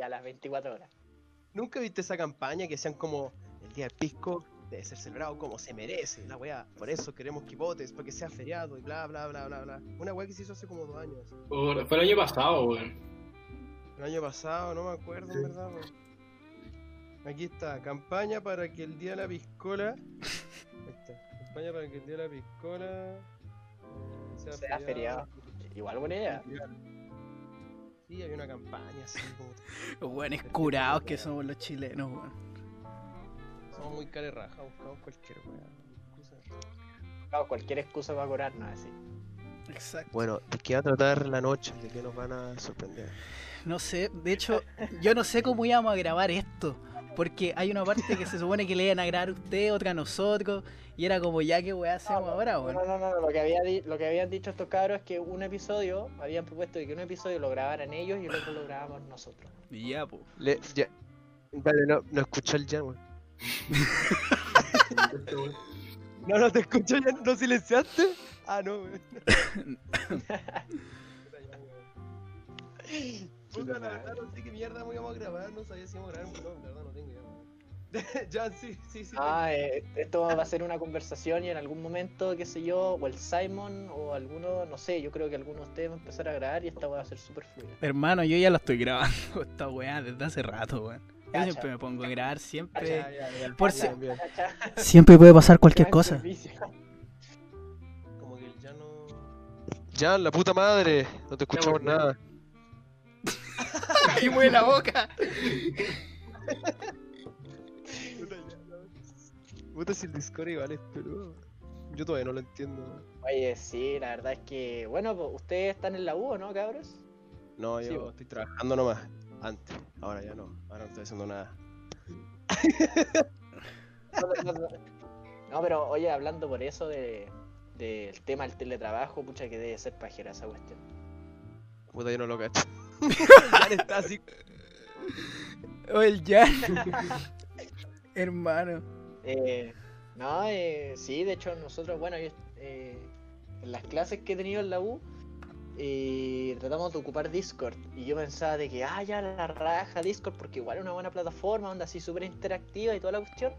a las 24 horas. ¿Nunca viste esa campaña que sean como el día del pisco debe ser celebrado como se merece, la weá? Por eso queremos quipotes, para que sea feriado y bla bla bla bla bla. Una weá que se hizo hace como dos años. Por- Fue el año pasado, weón. El año pasado, no me acuerdo, en verdad. weón. Aquí está, campaña para que el día de la piscola. Está, campaña para que el día de la piscola. eh, sea, Sea feriado. Igual buena idea. Sí, había una campaña así. Los weones curados que somos los chilenos, weón. Somos muy carerraja, buscamos cualquier excusa. Claro, cualquier excusa para curarnos así. Exacto. Bueno, ¿de qué va a tratar la noche? ¿De qué nos van a sorprender? No sé, de hecho, yo no sé cómo íbamos a grabar esto. Porque hay una parte que se supone que le iban a grabar a usted, otra a nosotros. Y era como, ya que weá hacemos ahora, No, weón. no, no, no, Lo, que había di- lo que habían dicho estos cabros es que un episodio, habían propuesto que un episodio lo grabaran ellos y el otro lo grabamos nosotros. Y ya, po. Le, ya. Vale, no, no escuchó el Jan, weón. No, no te escucho ya, ¿no silenciaste? Ah, no, weón. Puta, la verdad no sé qué mierda íbamos a grabar, no sabía si íbamos a grabar, no, la verdad no tengo idea. Jan, sí, sí, sí. Ah, eh, esto va a ser una conversación y en algún momento, qué sé yo, o el Simon o alguno, no sé, yo creo que alguno de ustedes va a empezar a grabar y esta va a ser súper fluida. Hermano, yo ya lo estoy grabando esta weá desde hace rato, weón. Yo Cacha. siempre me pongo a grabar, Cacha, siempre. ya, ya, Por si-. Siempre puede pasar cualquier cosa. Como que el Jan no. Jan, la puta madre, no te escuchamos Ya, nada. y mueve la boca. Puta, ya, no. Puta, si el Discord igual es pero Yo todavía no lo entiendo. Oye, sí, la verdad es que, bueno, pues ustedes están en la U, ¿o ¿no, cabros? No, yo estoy trabajando nomás. Antes, ahora ya no. Ahora no estoy haciendo nada. No, no, no. No, pero oye, hablando por eso de del tema del teletrabajo, pucha que debe ser pajera esa cuestión. Puta, yo no lo cacho. Jan está así. O el Jan. Hermano. Eh, no, eh, sí, de hecho nosotros, bueno, yo, eh, en las clases que he tenido en la U, eh, tratamos de ocupar Discord. Y yo pensaba de que, ah, ya la raja Discord, porque igual es una buena plataforma, onda así súper interactiva y toda la cuestión.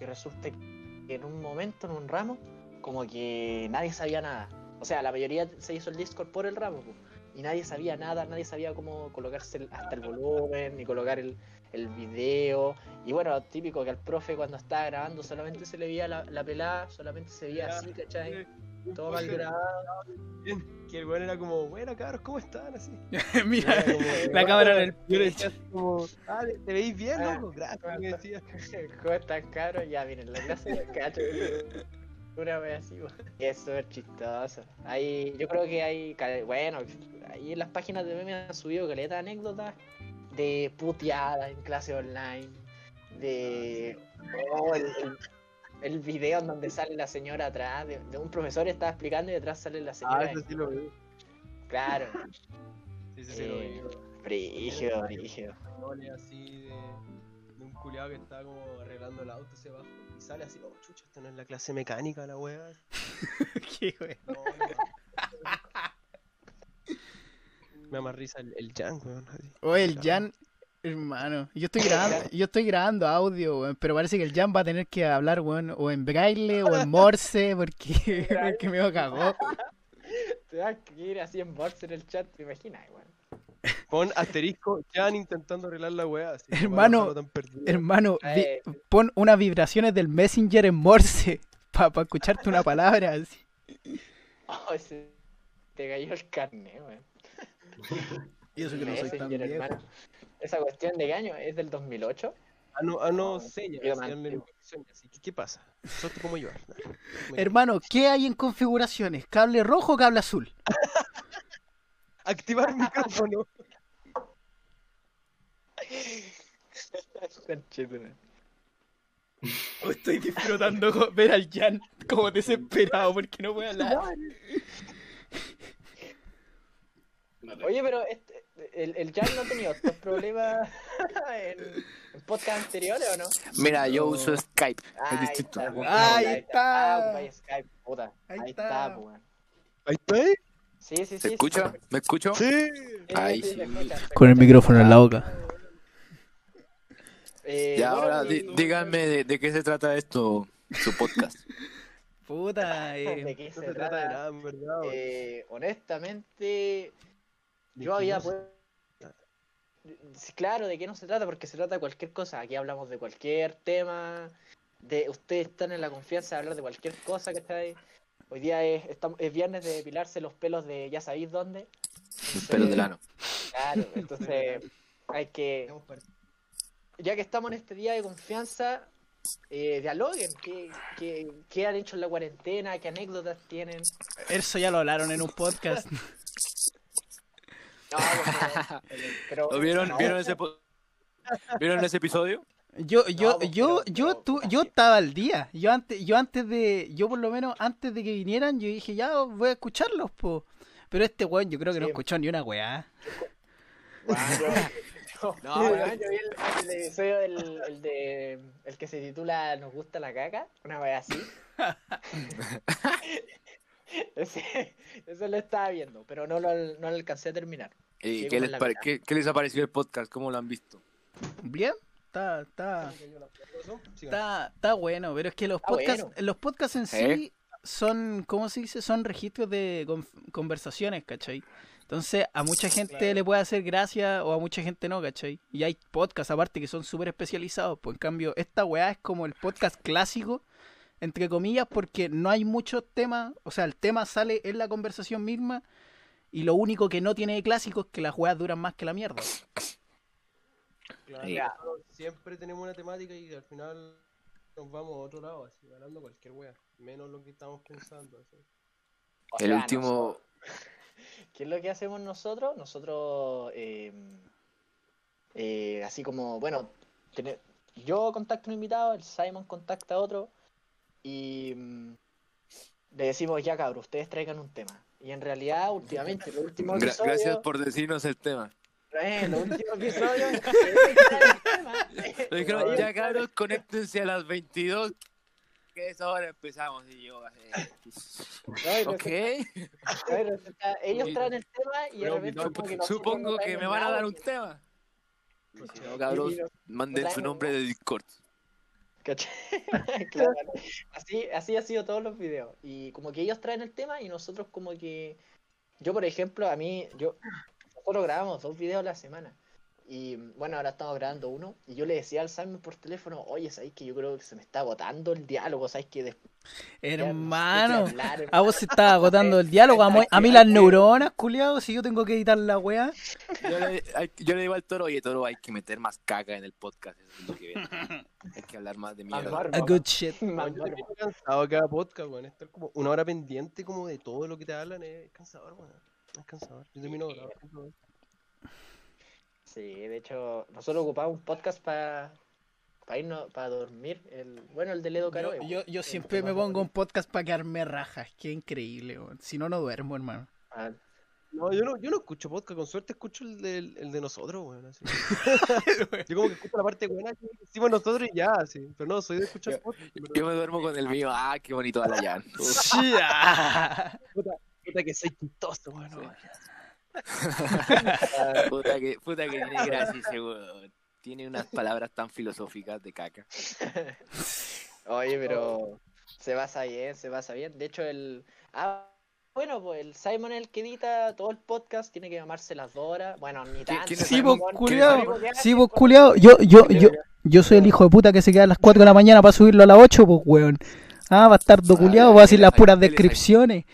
Y resulta que en un momento, en un ramo, como que nadie sabía nada. O sea, la mayoría se hizo el Discord por el ramo, po, y nadie sabía nada, nadie sabía cómo colocarse el- hasta el volumen, ni colocar el, el video. Y bueno, típico que al profe cuando estaba grabando solamente se le veía la, la pelada, solamente se veía así, ¿cachai? Todo mal grabado. Que el weón era como, bueno cabros, ¿cómo están? Así. Mira, como, la cámara en el como, ah, ¿te veis bien, Ah, loco? Gracias, me decía. ¿Cómo están cabros? Ya, miren, la clase cacho. Una así, es súper chistoso. Ahí, yo creo que hay, bueno, ahí en las páginas de memes han subido caleta de anécdotas de puteadas en clase online, de oh, el, el- video en donde sale la señora atrás, de, de un profesor estaba explicando y detrás sale la Ah, señora. eso sí lo vi. Claro, Sí, sí, sí lo vi. eh, brígido, brígido. Así de, de un culiado que está como arreglando el auto hacia abajo sale así, oh chucha, esto no es la clase mecánica, la wea. Qué wea. No, no. Me da más risa el, el Jan, weón. así. O el Jan, hermano. Yo estoy grabando, yo estoy grabando audio, weón, pero parece que el Jan va a tener que hablar, weón, o en braille o en morse, porque, porque me cagó. Te vas a ir así en bots en el chat, te imaginas, weón. Pon asterisco Jan intentando arreglar la para Hermano. Hermano, vi- Eh. pon unas vibraciones del Messenger en morse para escucharte una palabra así. Oh, ese- te cayó el carne, weón. Y eso que no soy tan Messenger, viejo. hermano. Esa cuestión de año es del 2008. Ah, no, ah, no, No, señas. ¿Qué, ¿Qué pasa? Sos tú como yo. Hermano, ¿qué hay en configuraciones? ¿Cable rojo o cable azul? Activar micrófono. Conchetumare. Estoy disfrutando ver al Jan como desesperado porque no puede hablar. Oye, pero este, el, el Jan no ha tenido estos problemas en, en podcast anteriores o no? Mira, yo uso Skype, es Ahí distinto. está, weón. Ahí Ah, está. ocupáis Skype, puta. Ahí Ahí, está. está, weón. Ahí está, ¿eh? Sí, sí, sí. ¿Se escucha? sí. ¿Me escucho? Sí. Ahí sí, Con el micrófono en la boca. Eh, Ya, bueno, ahora díganme de, de qué se trata esto, su podcast. Puta, eh, ¿De qué se se trata de trata? nada, en verdad. weón. Eh, honestamente, ¿De yo había no se pu- Sí, Claro, ¿de qué no se trata? Porque se trata de cualquier cosa. Aquí hablamos de cualquier tema. De ustedes están en la confianza de hablar de cualquier cosa que está ahí. Hoy día es, estamos, es viernes de depilarse los pelos de ya sabéis dónde. El pelo del ano. Claro, entonces hay que, ya que estamos en este día de confianza, eh, dialoguen. ¿Qué, qué, qué han hecho en la cuarentena? ¿Qué anécdotas tienen? eso ya lo hablaron en un podcast. No, pero- pero- ¿Lo ¿Vieron, no, ¿vieron, ese, po- ¿Vieron ese episodio? Yo, yo, pues, yo, pero- yo, pero- tu- yo estaba al día. Yo antes, yo antes de, yo por lo menos antes de que vinieran, yo dije, ya voy a escucharlos, po. Pero este weón yo creo que no Sí. escuchó ni una weá. Yo- No, weón. yo vi el, el episodio del el de el que se titula Nos gusta la caca, una vez así. ese, ese lo estaba viendo, pero no lo, no lo alcancé a terminar. ¿Y Sí, qué les, qué- qué les ha parecido el podcast? ¿Cómo lo han visto? Bien, está, está, está, está bueno, pero es que los podcasts, bueno. los podcasts en sí ¿Eh? son, ¿cómo se dice? Son registros de con- conversaciones, ¿cachai? Entonces a mucha gente Claro. le puede hacer gracia o a mucha gente no, ¿cachai? Y hay podcasts aparte que son súper especializados, pues en cambio esta weá es como el podcast clásico, entre comillas, porque no hay muchos temas, o sea, el tema sale en la conversación misma y lo único que no tiene de clásico es que las weas duran más que la mierda. Claro, siempre tenemos una temática y al final nos vamos a otro lado, así, hablando cualquier wea. Menos lo que estamos pensando. así. O El sea, último... ¿Qué es lo que hacemos nosotros? Nosotros, eh, eh, así como, bueno, yo contacto a un invitado, el Simon contacta a otro y mm, le decimos, ya cabrón, ustedes traigan un tema. Y en realidad, últimamente, los últimos Gra- episodios, gracias por decirnos el tema. eh, el. Lo dijeron, Oye, ya cabros, conéctense a las 22. Que es ahora empezamos y yo... eh, no, y ok. resulta- no, ellos traen el tema y de Pero como que nosotros supongo no que me van a dar un tema. Si no, cabros, manden su nombre de Discord. Claro. Así, así ha sido todos los videos. Y como que ellos traen el tema y nosotros como que... Yo, por ejemplo, a mí, yo... Nosotros grabamos dos videos a la semana. Y bueno, ahora estamos grabando uno. Y yo le decía al Simon por teléfono, oye, ¿sabes que yo creo que se me está agotando el diálogo? ¿Sabes que después Hermano, a vos se está agotando el diálogo, a, a mí las neuronas, culiado, si yo tengo que editar la weá. Yo le, hay- yo le digo al toro, oye, toro, hay que meter más caca en el podcast. Eso es lo que viene. Hay que hablar más de Más mierda. barba, A good shit. Yo estoy cansado cada podcast, weón. Estar como una hora pendiente como de todo lo que te hablan es cansador, weón. Es cansador. Yo termino bravo. Sí, de hecho, nosotros ocupamos un podcast para para irnos, para dormir. El, bueno, el de Ledo Caro. Yo, yo, yo siempre me pongo un podcast para quedarme rajas, qué increíble, weón. Si no, no duermo, hermano. Ah, No, yo no, yo no escucho podcast, con suerte escucho el de, el de nosotros, weón. así. yo como que escucho la parte buena que hicimos nosotros y ya, así. Pero no, soy de escuchar podcast. Yo me duermo con el mío. Ah, qué bonito Alayan. Sí, ah. Puta que soy chistoso, weón. Puta que, puta que tiene gracia ese weón. Tiene unas palabras tan filosóficas de caca. Oye, pero se basa bien, se basa bien. De hecho, el. Ah, bueno, pues el Simon es el que edita todo el podcast, tiene que llamarse las dos horas. Bueno, ni tanto. Sí, vos, Simon, culiao. Simon, ¿qué hace? Sí, vos, culiao. Yo, yo, yo, yo soy el hijo de puta que se queda a las 4 de la mañana para subirlo a las 8, pues, weón. Ah, bastardo culiao, voy a decir las puras descripciones.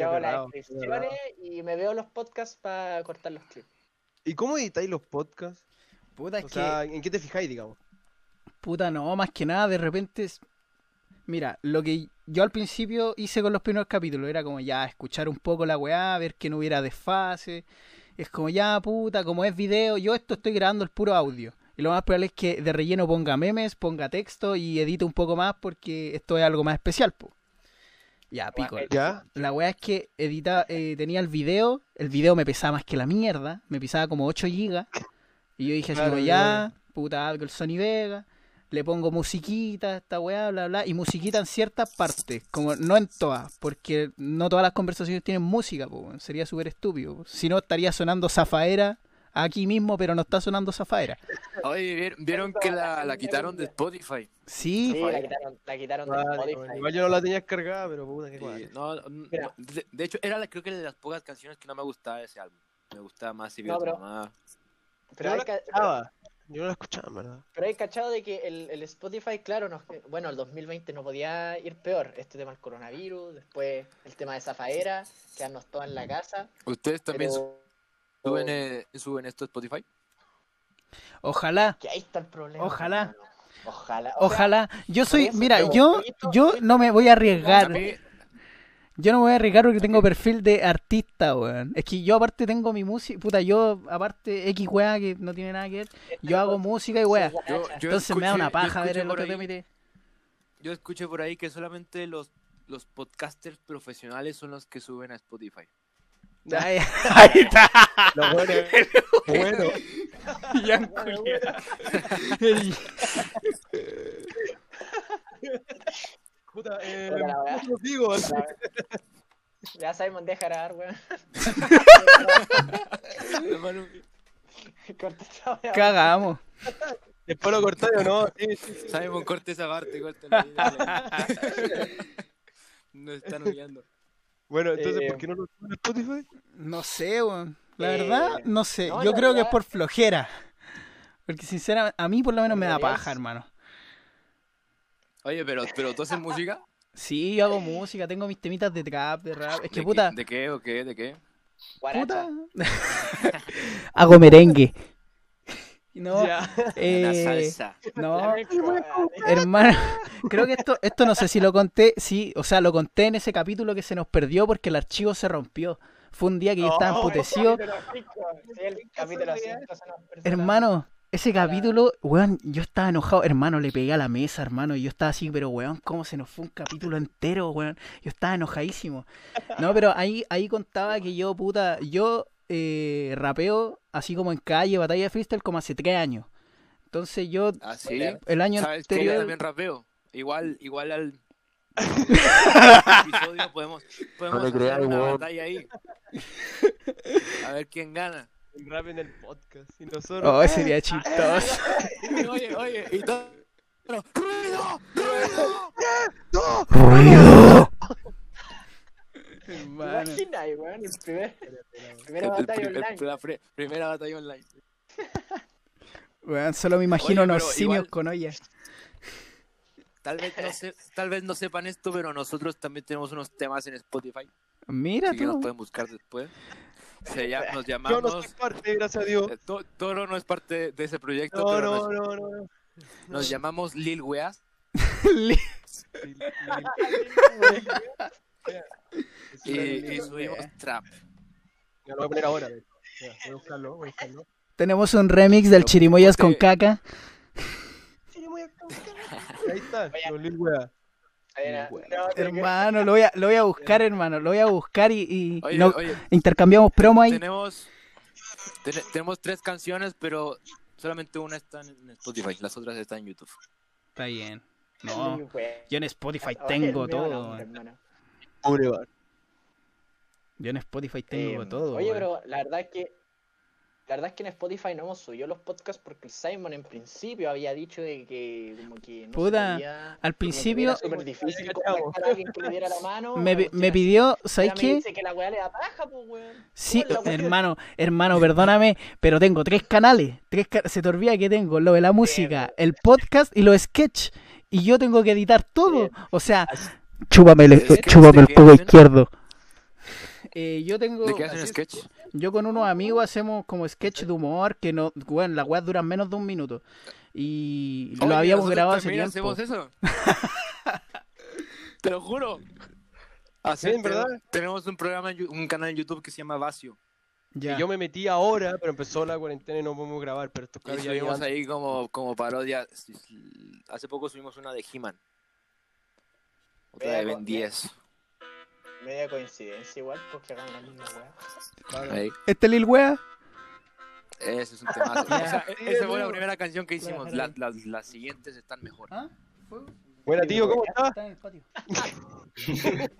Yo hago las verdad, es descripciones y me veo los podcasts para cortar los clips. ¿Y cómo editáis los podcasts? Puta, es que... ¿en qué te fijáis, digamos? Puta, no, más que nada, de repente. es- Mira, lo que yo al principio hice con los primeros capítulos era como ya escuchar un poco la weá, ver que no hubiera desfase. Es como ya, puta, como es video, yo esto estoy grabando el puro audio. Y lo más probable es que de relleno ponga memes, ponga texto y edite un poco más porque esto es algo más especial, po. Ya, pico. ¿Ya? La weá es que edita, eh, tenía el video, el video me pesaba más que la mierda, me pesaba como 8 gigas. Y yo dije así Claro, como, ya. puta, abro el Sony Vega, le pongo musiquita, esta weá, bla, bla, y musiquita en ciertas partes, como no en todas, porque no todas las conversaciones tienen música, po, sería súper estúpido. Si no, estaría sonando Zafaera Aquí mismo, pero no está sonando Zafaera. Oye, ¿vieron- ¿vieron que la, la quitaron de Spotify? Sí, Sí, la quitaron, la quitaron de Spotify. igual yo no la tenía descargada, pero puta que Sí, no, de, de hecho, era la- creo que de las pocas canciones que no me gustaba de ese álbum. Me gustaba más si No, pero- mamá. Pero yo hay, no la ca- escuchaba. Yo no la escuchaba, ¿verdad? pero hay cachado de que el, el Spotify, claro, nos, bueno, el 2020 no podía ir peor. Este tema del coronavirus, después el tema de Zafaera, quedarnos todos en la casa. ¿Ustedes también Pero... suben, eh, suben esto a Spotify? ojalá, Que ahí está el problema. Ojalá. Ojalá. ojalá. Yo soy, mira, yo, yo no me voy a arriesgar. Yo no me voy a arriesgar porque tengo perfil de artista, weón. Es que yo aparte tengo mi música, puta, yo aparte X weá que no tiene nada que ver, yo hago música y weá. yo, yo Entonces me da una paja ver el otro ahí- Yo escuché por ahí que solamente los, los podcasters profesionales son los que suben a Spotify. Ahí, ahí está. Lo bueno, bueno. Ian culiao. El- Puta, eh, Puta la weá. ¿cómo os digo? Ya Simon, deja grabar, weón. Cagamos. Después lo cortáis o no. Sí, sí, sí. Simon, corte esa parte, dale. Nos están humillando. Bueno, entonces, Eh, ¿por qué no lo suben a Spotify? No sé, weón. La Eh, verdad, no sé. no, Yo creo que es por flojera. Porque sinceramente, a mí por lo menos me da paja, hermano. Oye, pero, pero tú haces música. Sí, yo hago música, tengo mis temitas de trap, de rap. Es que ¿De puta, qué- ¿De qué o qué? ¿De qué? Puta. hago merengue. No, eh, salsa. no, hermano, creo que esto, esto no sé si lo conté, sí, o sea, lo conté en ese capítulo que se nos perdió porque el archivo se rompió. Fue un día que yo estaba Oh, emputecido. Sí, el capítulo 5 se nos perdió. Hermano, ese capítulo, weón, yo estaba enojado, hermano, le pegué a la mesa, hermano, y yo estaba así, pero weón, ¿cómo se nos fue un capítulo entero, weón? Yo estaba enojadísimo. No, pero ahí, ahí contaba que yo, puta, yo eh, rapeo así como en calle, batalla de freestyle, como hace tres años. Entonces yo, ¿Ah, sí? el año ¿Sabes que yo anterior... también rapeo? Igual, igual al episodio podemos, podemos No creas, hacer una batalla ahí. A ver quién gana. El rap en el podcast. Y nosotros. Oh, sería chistoso. Oye, oye, y todo. ¡Ruido! ¡Ruido! ¡Ruido! ¿Te Hermano. imaginas, weón? El primer, primera El batalla primer- online. la pre- primera batalla online. Weón, solo me imagino Oye, unos simios igual- con ollas. Tal vez, no se, tal vez no sepan esto, pero nosotros también tenemos unos temas en Spotify. Mira Así que nos tú. pueden buscar después. Se llama- nos Yo llamamos. no soy parte, gracias a Dios. eh, To- Toro no es parte de ese proyecto, No, pero no, nos, no, no. no. nos llamamos Lil Weas. Y, y subimos trap. Ya lo voy a poner ahora. Ya, voy a buscarlo, voy a buscarlo. Tenemos un remix del Chirimoyas con ponte- caca. Ahí está, Lil Wea. Hermano, lo voy a, lo voy a buscar, hermano. Lo voy a buscar y, y Oye, no- oye, intercambiamos promo ahí. tenemos, ten- tenemos tres canciones, pero solamente una está en Spotify, las otras están en YouTube. Está bien. No, weón. yo en Spotify Oye, tengo todo. Yo en Spotify tengo Eh, todo. Oye, pero la verdad es que la verdad es que en Spotify no hemos subido los podcasts porque el Simon en principio había dicho de que como que no Puta, Al como que principio era súper difícil contactar a alguien que le diera la mano. me, cuestión me pidió, ¿sabes me qué? dice que la weá le da paja, pues weón. Sí, hermano, hermano, perdóname, pero tengo tres canales. Tres ca- se te olvida que tengo lo de la música, el podcast y los sketch. Y yo tengo que editar todo. Bien. O sea, chúpame el, ¿De sketch chúpame el codo izquierdo. Eh, yo tengo. ¿De qué hacen así sketch? Yo con unos amigos hacemos como sketch de humor que no, bueno, las weas duran menos de un minuto. Y lo habíamos grabado hace tiempo. hacemos eso. Te lo juro. Así Sí, es, ¿verdad? tenemos- un programa, en un canal en YouTube que se llama Vacio. Ya. Y yo me metí ahora, pero empezó la cuarentena y no podemos grabar. Pero estos Y subimos ahí como, como parodia. Hace poco subimos una de He-Man. Otra de Ben con- 10. Media coincidencia igual, porque hagan la misma. Ahí. ¿Este Lil Wea? Ese es un temazo. O sea, Sí, esa fue la primera canción que hicimos. La- las, las siguientes están mejor. ¿Ah? Buena, tío, ¿cómo estás? Está en el patio.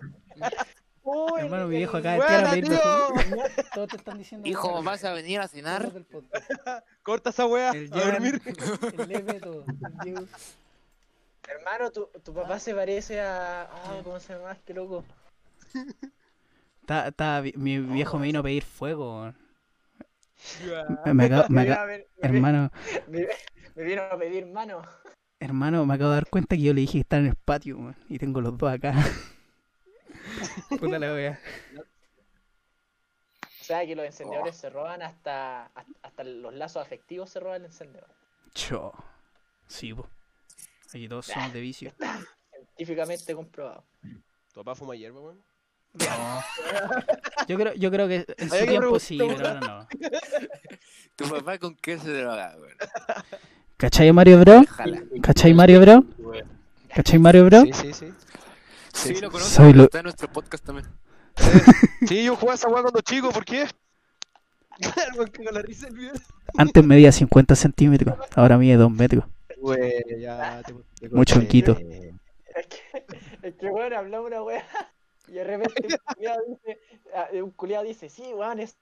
Uy, Hermano, mi viejo acá de ¡Buena, pedir tío! Todos te están diciendo. Hijo. ¿vas a venir a cenar? Corta esa wea. El A dormir. el Lepe, todo. El. Hermano, tu, tu papá se parece a. Ah, ¿cómo se llama? Qué loco. Está- está- mi viejo me vino a pedir fuego. weón. Ya. Me acabo- me Me acabo- vino a ver- me hermano, Me, me vino a pedir mano. hermano, me acabo de dar cuenta que yo le dije que estaba en el patio, weón, y tengo los dos acá. Puta la wea. O sea que los encendedores se roban hasta, hasta, hasta los lazos afectivos se roban el encendedor. Cho. Sí, po. Aquí todos somos de vicio. Científicamente comprobado. ¿Tu papá fuma hierba, weón? No. Yo creo, yo creo que en su tiempo sí, pero ahora no. ¿Tu papá con qué se droga, weón? ¿Cachai Mario Bro? ¿Cachai Mario Bro? ¿Cachai Mario Bro? Sí, sí, sí. Sí, lo conozco. Soy lo- Está en nuestro podcast también. Sí, yo jugaba esa weá cuando chico, ¿por qué? Claro, que con la risa el video. Antes medía 50 centímetros, ahora mide 2 metros. Güey, ya te, te Mucho conté. honguito. Es que, es que bueno, hablamos una wea y de repente un culiado dice, ah, un culiado dice, sí, weón, es...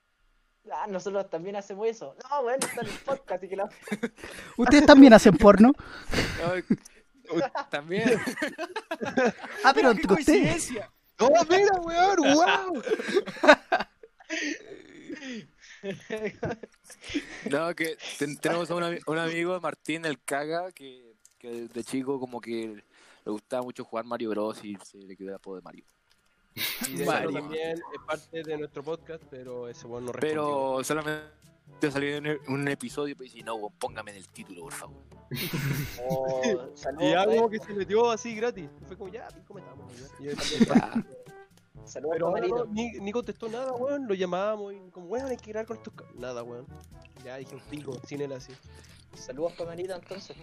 ah, nosotros también hacemos eso. No, weón, está en el podcast y que la... ¿Ustedes también hacen porno? También. Ah, pero entre ustedes. ¡No, mira, weón! ¡Wow! No, que ten- tenemos a un, un amigo, Martín el Caga, que, que de chico como que le gustaba mucho jugar Mario Bros. y se le quedó el apodo de Mario. Y de Mario. también es parte de nuestro podcast, pero ese weón no respondió. Pero solamente salió en un, un episodio y dice, no, póngame en el título, por favor. Oh, Y saludos, algo pa- que se metió así gratis. Fue como, ya, ¿cómo estamos? Y yo Ya. saludos, Pero ahora Marito. no, ni, ni contestó nada, weón. Lo llamábamos y como, weón, hay que grabar con estos. ca-". Nada, weón. Ya dije un pico, sin él así. Saludos para Marito entonces.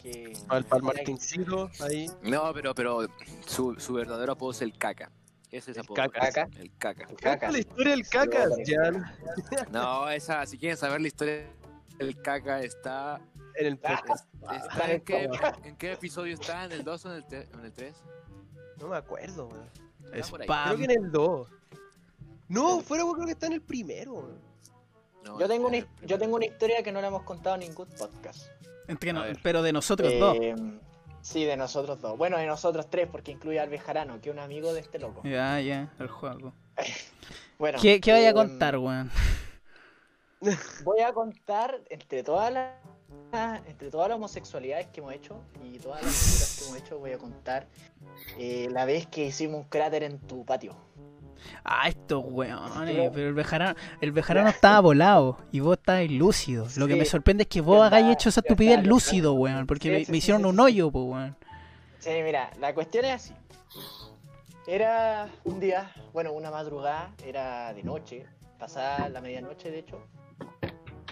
Que... Para el Martincito, ahí. No, pero, pero su, su verdadero apodo es el Caca. Ese es El apodo. Caca. ¿Caca? El Caca. Caca la historia del cacas, Jan. No, esa, si quieren saber la historia del Caca, está... En el podcast. está ¿en, qué, ¿En qué episodio está? ¿En el 2 o el, en el 3? No me acuerdo, weón. Ahí. Creo Spam. que en el 2. No, fuera, creo que está en el primero. No, Yo tengo, una, yo tengo una historia que no le hemos contado en ningún podcast. Entre no- A ver. pero de nosotros dos. Eh, Sí, de nosotros dos. Bueno, de nosotros tres, porque incluye al Bejarano, que es un amigo de este loco. Ya, ya, el juego. Bueno, ¿Qué, qué vaya a em, contar, weón? Voy a contar entre todas las entre todas las homosexualidades que hemos hecho y todas las locuras que hemos hecho, voy a contar eh, la vez que hicimos un cráter en tu patio. Ah, estos weones, pero el bejarano, el bejarano estaba volado y vos estabas lúcido. Lo que Sí. me sorprende es que vos hagáis hecho esa estupidez lúcido, weón, porque Sí, me, sí, me sí, hicieron sí, un sí. hoyo, pues, weón. Sí, mira, la cuestión es así. Era un día, bueno, una madrugada, era de noche, pasada la medianoche de hecho.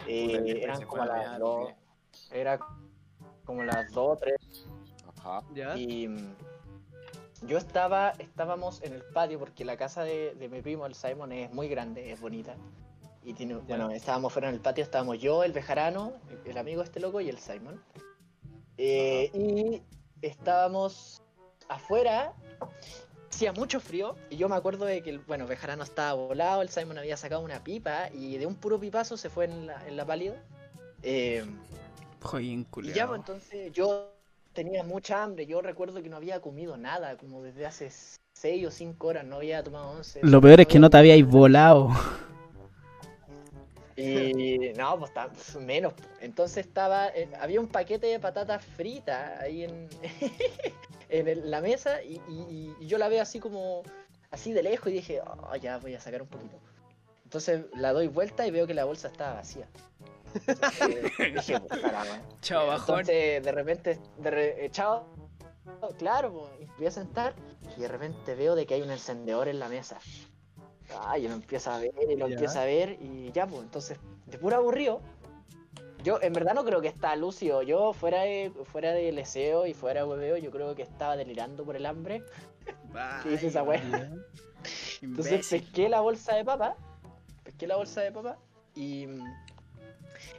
Eh, eran como las dos, era como las dos, tres Ajá. Ya. Y mm, yo estaba, estábamos en el patio porque la casa de, de mi primo, el Simon, es muy grande, es bonita. Y tiene, bueno, estábamos fuera en el patio, estábamos yo, el Bejarano, el, el amigo este loco y el Simon. Eh, y estábamos afuera, hacía mucho frío, y yo me acuerdo de que, el, bueno, Bejarano estaba volado, el Simon había sacado una pipa, y de un puro pipazo se fue en la, en la pálida. Eh, Joder, y ya, pues entonces yo tenía mucha hambre. Yo recuerdo que no había comido nada, como desde hace 6 o 5 horas, no había tomado 11. Lo peor es que no te había habíais volado. Y no, pues menos. Entonces estaba, eh, había un paquete de patatas fritas ahí en, en el- la mesa y, y- y yo la veo así como, así de lejos y dije, oh, ya voy a sacar un poquito. Entonces la doy vuelta y veo que la bolsa estaba vacía. Dije, wea. Chao, bajón. Entonces, de repente, de re- eh, chao, claro, pues, y voy a sentar y de repente veo de que hay un encendedor en la mesa. Ay, yo lo empiezo a ver y lo Ya. empiezo a ver y ya, pues, entonces, de puro aburrido, yo en verdad no creo que está lúcido. Yo, fuera de, fuera de leseo y fuera de hueveo, yo creo que estaba delirando por el hambre. ¿Qué dice esa wea? Entonces pesqué la bolsa de papa, pesqué la bolsa de papa y mm,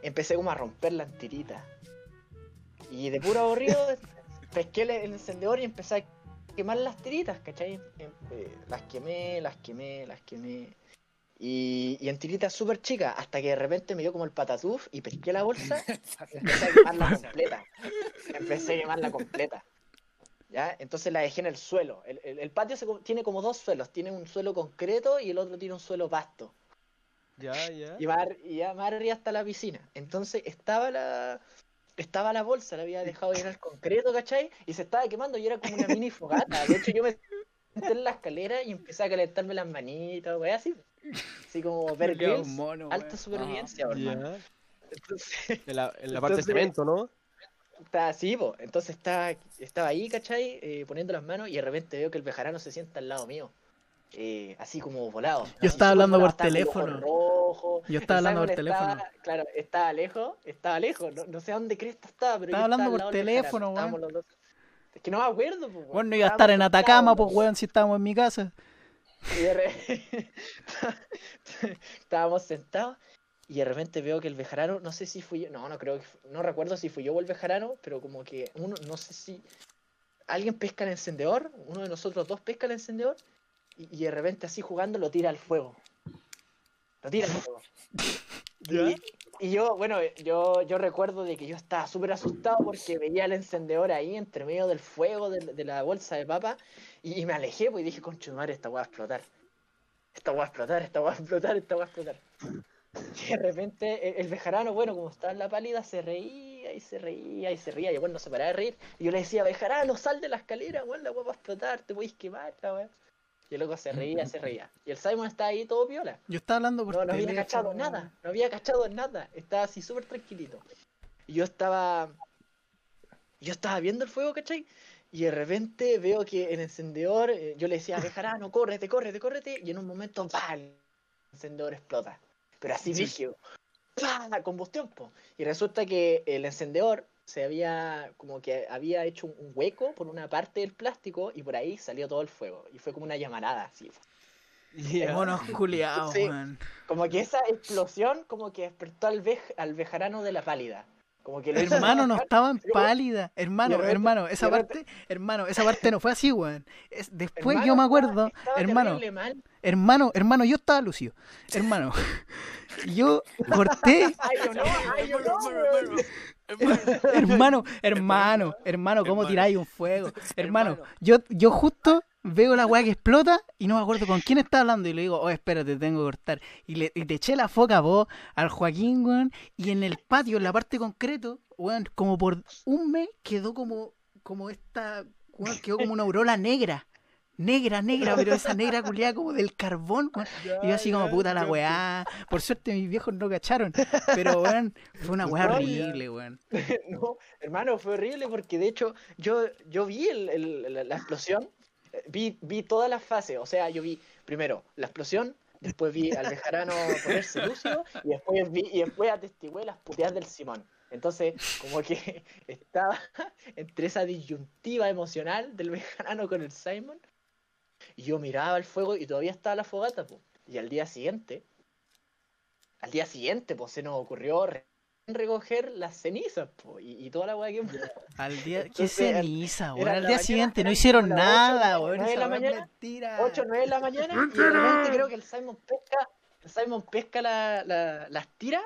empecé como a romperla en tiritas. Y de puro aburrido pesqué el el encendedor y empecé a quemar las tiritas, ¿cachai? Em- eh, las quemé, las quemé, las quemé. Y, y en tiritas súper chicas, hasta que de repente me dio como el patatuf y pesqué la bolsa y empecé a quemarla completa. Empecé a quemarla completa. ¿Ya? Entonces la dejé en el suelo. El, el- el patio se tiene como dos suelos. Tiene un suelo concreto y el otro tiene un suelo pasto. Ya, ya. Y, más, ar- y ya más arriba está la piscina. Entonces estaba la estaba la bolsa, la había dejado llenar el concreto, ¿cachai? Y se estaba quemando y era como una mini fogata. De hecho, yo me senté en la escalera y empecé a calentarme las manitas, wey, así. Así como ver mono, alta supervivencia. Entonces, En la, en la parte de cemento, ¿no? está así, po. Entonces estaba, estaba ahí, ¿cachai? Eh, poniendo las manos y de repente veo que el bejarano se sienta al lado mío. Eh, así como volado. Yo estaba hablando por teléfono. rojos. Yo estaba hablando por estaba- teléfono. claro, estaba lejos, estaba lejos. No, no sé a dónde cresta estaba, pero Estaba yo hablando por teléfono, weón. Es que no me acuerdo, pues. Bueno, no iba a estar en Atacama, pues weón, si estábamos en mi casa. y de re- Estábamos sentados y de repente veo que el bejarano, no sé si fui yo, no, no creo que, no recuerdo si fui yo o el bejarano, pero como que uno, no sé si alguien pesca el encendedor, uno de nosotros dos pesca el encendedor y, de repente así jugando lo tira al fuego. Lo tira al fuego. Y, y yo, bueno, yo, yo recuerdo de que yo estaba súper asustado porque veía el encendedor ahí entre medio del fuego de, de la bolsa de papa y, y me alejé pues, y dije, madre, esta weá va a explotar. Esta weá va a explotar, esta weá va a explotar, esta weá va a explotar. Y de repente el, el bejarano, bueno, como estaba en la pálida, se reía y se reía y se reía y bueno, no se paraba de reír. Y yo le decía, bejarano, sal de la escalera, weón, la weá va a explotar, te podéis quemar, la weá. Y el loco se reía, se reía. Y el Simon estaba ahí todo piola. Yo estaba hablando por No, no había cachado nada, no había cachado nada, estaba así súper tranquilito. Y yo estaba. Yo estaba viendo el fuego, ¿cachai? Y de repente veo que el encendedor, eh, yo le decía, Bejarano, córrete, córrete, córrete, y en un momento, ¡pah! El encendedor explota. Pero así rígido. ¡Pah! Combustión, po. Y resulta que el encendedor se había, como que había hecho un un hueco por una parte del plástico y por ahí salió todo el fuego. Y fue como una llamarada, así. Ya. Monos culiados, Sí. weón. Como que esa explosión como que despertó al, vej al bejarano de la pálida. Como que Hermano, no despertar. estaba en Yo- pálida. Hermano, repente- hermano, esa parte, hermano, esa parte no fue así, weón. Es- después Hermano, yo me acuerdo, estaba hermano, mal. Hermano, hermano, yo estaba lucido. Hermano, yo corté, Ay, yo no, ay, yo no, weón. hermano, hermano, hermano, ¿cómo tiráis un fuego? Hermano, yo, yo justo veo la weá que explota y no me acuerdo con quién estaba hablando y le digo, oh, espérate, tengo que cortar. Y le y te eché la foca a vos, al Joaquín, weón, y en el patio, en la parte concreto, weón, como por un mes quedó como, como esta, weón, quedó como una aurola negra. Negra, negra, pero esa negra culiada como del carbón, weón. Y yo así como puta la weá. Por suerte mis viejos no cacharon. Pero weón, fue una weá No, horrible, weón. No, hermano, fue horrible porque de hecho yo, yo vi el- el- la, la explosión, eh, vi, vi todas las fases, o sea, yo vi primero la explosión, después vi al bejarano ponerse lúcido y después vi y después atestigué las puteadas del Simón. Entonces, como que estaba entre esa disyuntiva emocional del bejarano con el Simon, y yo miraba el fuego y todavía estaba la fogata, po. y al día siguiente, al día siguiente, pues se nos ocurrió re- recoger las cenizas, po, y, y toda la weá que Al día, qué Entonces, era- ceniza, weón. era Al día mañana, siguiente no hicieron nada, weón. nueve de Esa la mañana, mentira. 8 o 9 de la mañana y de repente creo que el Simon pesca, el Simon pesca la- la- las tira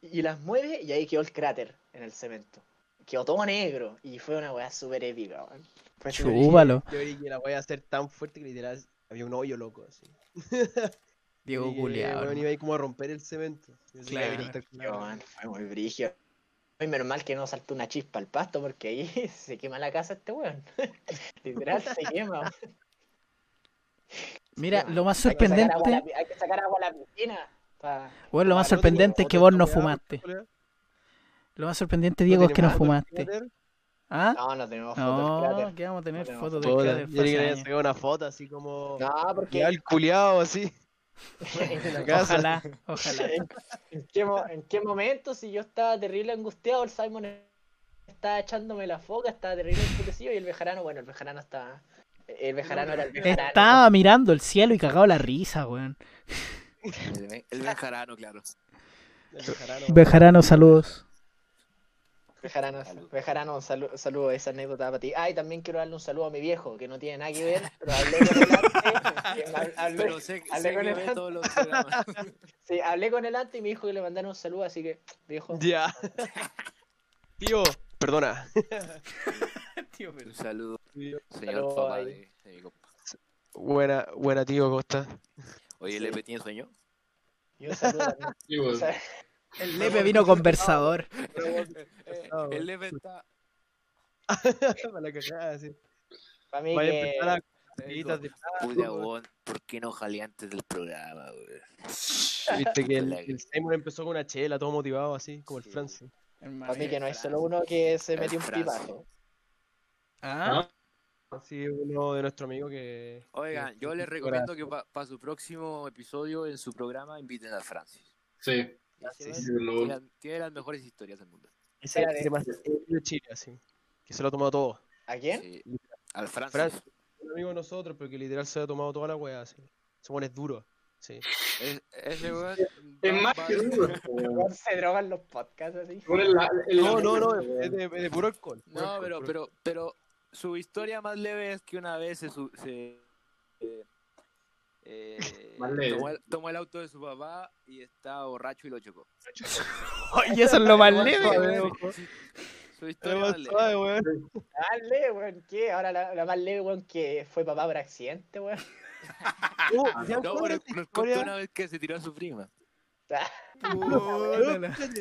y las mueve y ahí quedó el cráter en el cemento. Quedó todo negro y fue una weá súper épica, weón. Chúpalo. Yo creí que la voy a hacer tan fuerte que literal había un hoyo loco así. Diego weón, hermano. iba ahí como a romper el cemento. Claro. Fue muy brígido. Ay, menos mal que no saltó una chispa al pasto porque ahí se quema la casa este weón. Literal se quema. Se Mira, quema. lo más Hay que sacar agua a la sorprendente, Hay que sacar agua a la piscina. weón, lo más Ah, ¿no sorprendente es que vos no fumaste. Lo más sorprendente, Diego, es que no fumaste. ¿Ah? No, no tenemos fotos del No, cráter. que vamos a tener tenemos fotos del Yo cráter. creí que fue había hace sacado una foto así como. No, porque Ya el culiao así. en la años. casa. Ojalá, ojalá. ¿En, en qué, en qué momento, si yo estaba terrible angustiado, el Simon estaba echándome la foca, estaba terrible enfurecido y el bejarano, bueno, el bejarano estaba. El bejarano era el bejarano. Estaba mirando el cielo y cagado la risa, weón. El, el Benjarano, claro. El bejarano. Bejarano, saludos. Bejarano, Salud. Bejarano, un saludo, saludo, esa anécdota para ti. Ah, y también quiero darle un saludo a mi viejo, que no tiene nada que ver, pero hablé con él antes. hablé- Pero sé, hablé sé con que el ve Ant- todos los programas. sí, hablé con él antes y me dijo que le mandaron un saludo, así que, viejo. Ya. Tío, perdona. Tío, pero- Un saludo, señor papá ahí. de, de mi compa. Buena, buena tío, ¿cómo estás? Oye, ¿Lepe tiene sueño? Y un saludo. Sí, O sea, El Lepe vino conversador. Eh, Ah, el Lepe está... Para la cagada, sí. para mí Vaya a que... empezar a cositas de Puta, weón, ¿por qué no jalé antes del programa, weón? Viste que el, el Simon empezó con una chela, todo motivado así, como el Sí. Francis. Para mí que no hay solo uno que se El metió un pipazo. Ah, Así uno de nuestro amigo que. Oigan, que- yo les recomiendo que para su próximo episodio en su programa inviten a Francis. Sí. Sí, sí, lo- tiene, las- tiene las mejores historias del mundo. Ese demasiado de Chile, así. Que se lo ha tomado todo. ¿A quién? Sí. Al Francis. Francis. Un amigo de nosotros, pero que literal se ha tomado toda la wea, así. Se pone duro. Sí. Es- ese weón. Es más que duro. Se drogan los podcasts así. No, no, no, es de, de puro alcohol. No, pero, pero, pero su historia más leve es que una vez se, su- se eh, eh, leve. tomó, el, tomó el auto de su papá y estaba borracho y lo chocó. y eso es lo más leve. Su historia más más leve. weón. Dale, weón, ¿qué? Ahora la, la más leve, weón, que fue papá por accidente, weón. ¿ya No, pero nos contó una vez que se tiró a su prima.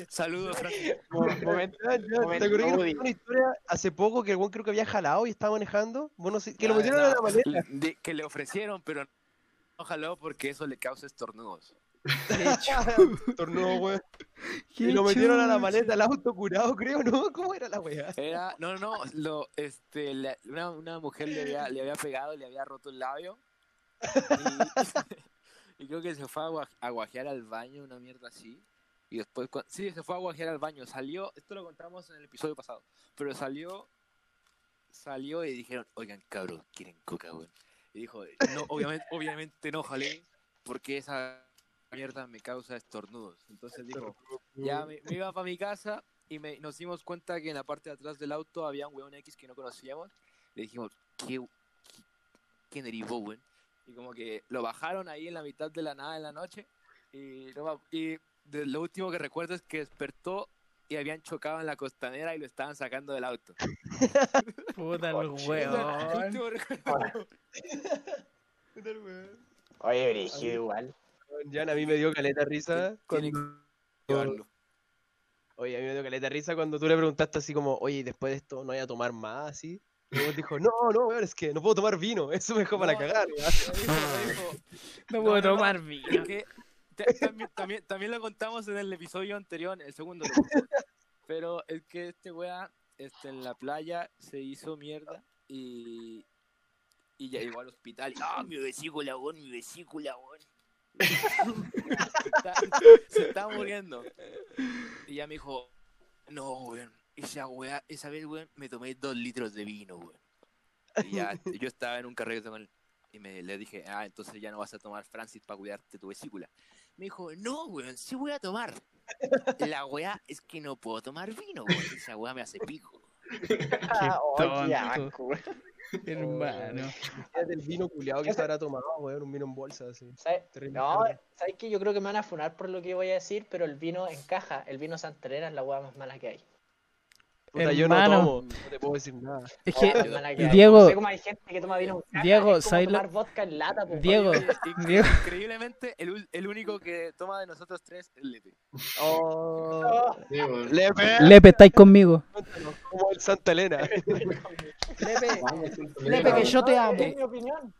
Saludos. Momento, ¿Te acuerdas que Woody. nos contó una historia hace poco que el weón creo que había jalado y estaba manejando? Bueno, sí, que lo Ah, metieron a la maleta. que le ofrecieron, pero no jaló porque eso le causa estornudos. Weón. Qué Y lo metieron a la maleta, el auto curado, creo, ¿no? ¿Cómo era la weá? Era, no, no, no, lo, este, la- una, una mujer le había, le había pegado, le había roto el labio. Y, y creo que se fue a, gua- a guajear al baño, una mierda así. Y después, cua- sí, se fue a guajear al baño. Salió, esto lo contamos en el episodio pasado, pero salió, salió y dijeron, oigan, cabros, ¿quieren coca, weón? Y dijo, no, obviamente, obviamente no jalé, porque esa mierda me causa estornudos. Entonces dijo, ya me, me iba para mi casa y me, nos dimos cuenta que en la parte de atrás del auto había un weón X que no conocíamos. Le dijimos, ¿qué, qué- quién eres vos, weón? Y como que lo bajaron ahí en la mitad de la nada en la noche. Y, y de- lo último que recuerdo es que despertó y habían chocado en la costanera y lo estaban sacando del auto. Puta el recuerdo. Oye, brígido igual. Jan, a mí me dio caleta risa cuando... Oye, a mí me dio caleta risa cuando tú le preguntaste así como, oye, ¿y después de esto no voy a tomar más, así. Y luego dijo, no, no, weón, es que no puedo tomar vino, eso me dejó para cagar, no, puedo no, tomar Es vino. que también, también, también lo contamos en el episodio anterior, el segundo. Pero es que este weá este, en la playa se hizo mierda y, y ya llegó al hospital. y, ¡Ah, mi vesícula, weón! ¡Mi vesícula, weón! se, está, se está muriendo. Y ya me dijo, no, weón. Esa weá, esa vez, weón, me tomé dos litros de vino, weón. Y ya, yo estaba en un carrete con él. Y me, le dije, ah, entonces ya no vas a tomar Francis para cuidarte tu vesícula. Me dijo, no, weón, sí voy a tomar. La weá es que no puedo tomar vino, weón. Esa weá me hace pico. Ah, oh, qué tonto. Hermano. Imagínate el vino culiado que se habrá tomado, weón, un vino en bolsa, así. No. ¿sabes qué? Yo creo que me van a funar por lo que voy a decir, pero el vino encaja. El vino santelena es la hueá más mala que hay. Puta, yo no tomo, no te puedo decir nada. Es que, que hay. Diego- No sé cómo hay gente que toma vino en. Diego, es como ¿sabes lo- tomar vodka en lata, pues, Diego, Diego. Increíblemente, el, el único que toma de nosotros tres es Lepe. Oh. Lepe, Lepe, estáis conmigo. cuéntanos, como el Santa Elena. Lepe, Lepe, que yo te amo. Es mi opinión.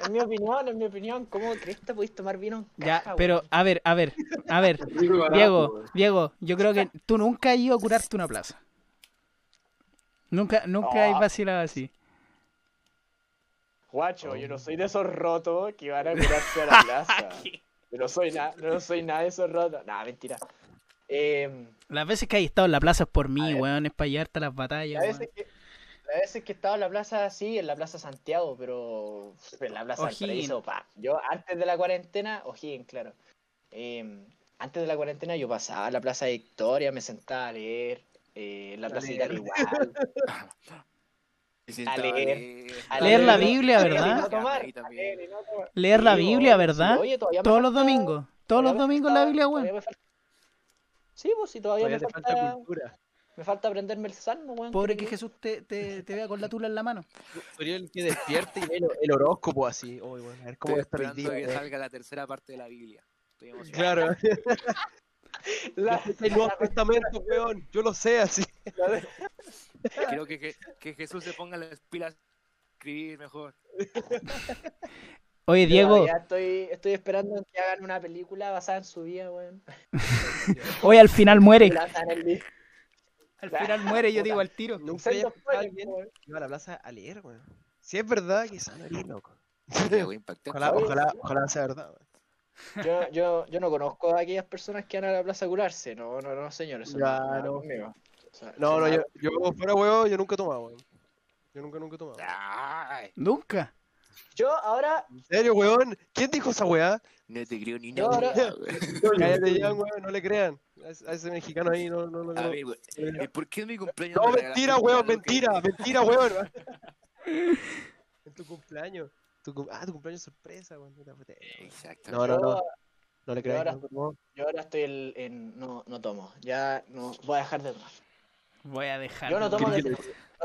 Es mi opinión, es mi opinión. ¿Cómo crees que podéis tomar vino en Ya, pero a ver, a ver, a ver. Diego. Diego, yo creo que tú nunca has ido a curarte una plaza. Nunca, nunca No. has vacilado así. Guacho, yo no soy de esos rotos que van a curarse a la plaza. Yo no soy, nada no soy nada de esos rotos. Nada, mentira. Eh, Las veces que hay estado en la plaza es por A mí, weón, es para llevarte a las las batallas, veces weón. Que, las veces que he estado en la plaza, sí, en la plaza Santiago, pero en la plaza. Valparaíso, pa. Yo antes de la cuarentena, O'Higgins, claro. Eh, antes de la cuarentena yo pasaba a la plaza Victoria, me sentaba a leer. eh, en la Plaza. Italia igual. Si A estaba leer, a Leer la Biblia, ¿verdad? leer la Biblia, ¿verdad? Todos los domingos. Todos los domingos la Biblia, weón. Sí, pues sí, todavía, Todavía me falta, falta cultura. Me falta aprenderme el salmo, weón. Pobre ¿qué que Jesús te, te, te vea con la tula en la mano. Sería el que despierte y ve el, el horóscopo así. Uy, bueno, a ver cómo Estoy esperando día. que eh. salga la tercera parte de la Biblia. Estoy emocionado. Claro, La- el Nuevo Testamento, weón. Yo lo sé así. Quiero que, que, que Jesús se ponga las pilas a escribir mejor. Oye, Diego, estoy, estoy esperando que hagan una película basada en su vida, weón. hoy al final muere. Al final muere, yo digo al tiro. Nunca había escuchado a spoilers, alguien weón. que iba a la plaza a leer, weón. Si es verdad, quizás no eres loco. Ojalá, ojalá, ojalá sea verdad, weón. Yo, yo, yo no conozco a aquellas personas que van a la plaza a curarse. No, no, no, señor. Eso Ya, no, no. conmigo. O sea, No, yo, yo fuera huevo, yo nunca he tomado, weón. Yo nunca, nunca he tomado. Ay, Nunca. Yo ahora, ¿En serio, weón? ¿Quién dijo esa weá? no te creo ni ahora- güey. Cállate ya, weón, no le crean. A ese, a mexicano ahí no, no, no. A no. ver, güey, ¿y ¿por qué en mi cumpleaños No, me mentira, weón, que- mentira, mentira, weón. En tu cumpleaños. Tu cum- ah, tu cumpleaños sorpresa, weón. Exacto. No, no, no. No le yo no, no. yo ahora estoy el- en. No, no tomo. Ya no. Voy a dejar de tomar. Voy a dejar. Yo no tomo desde.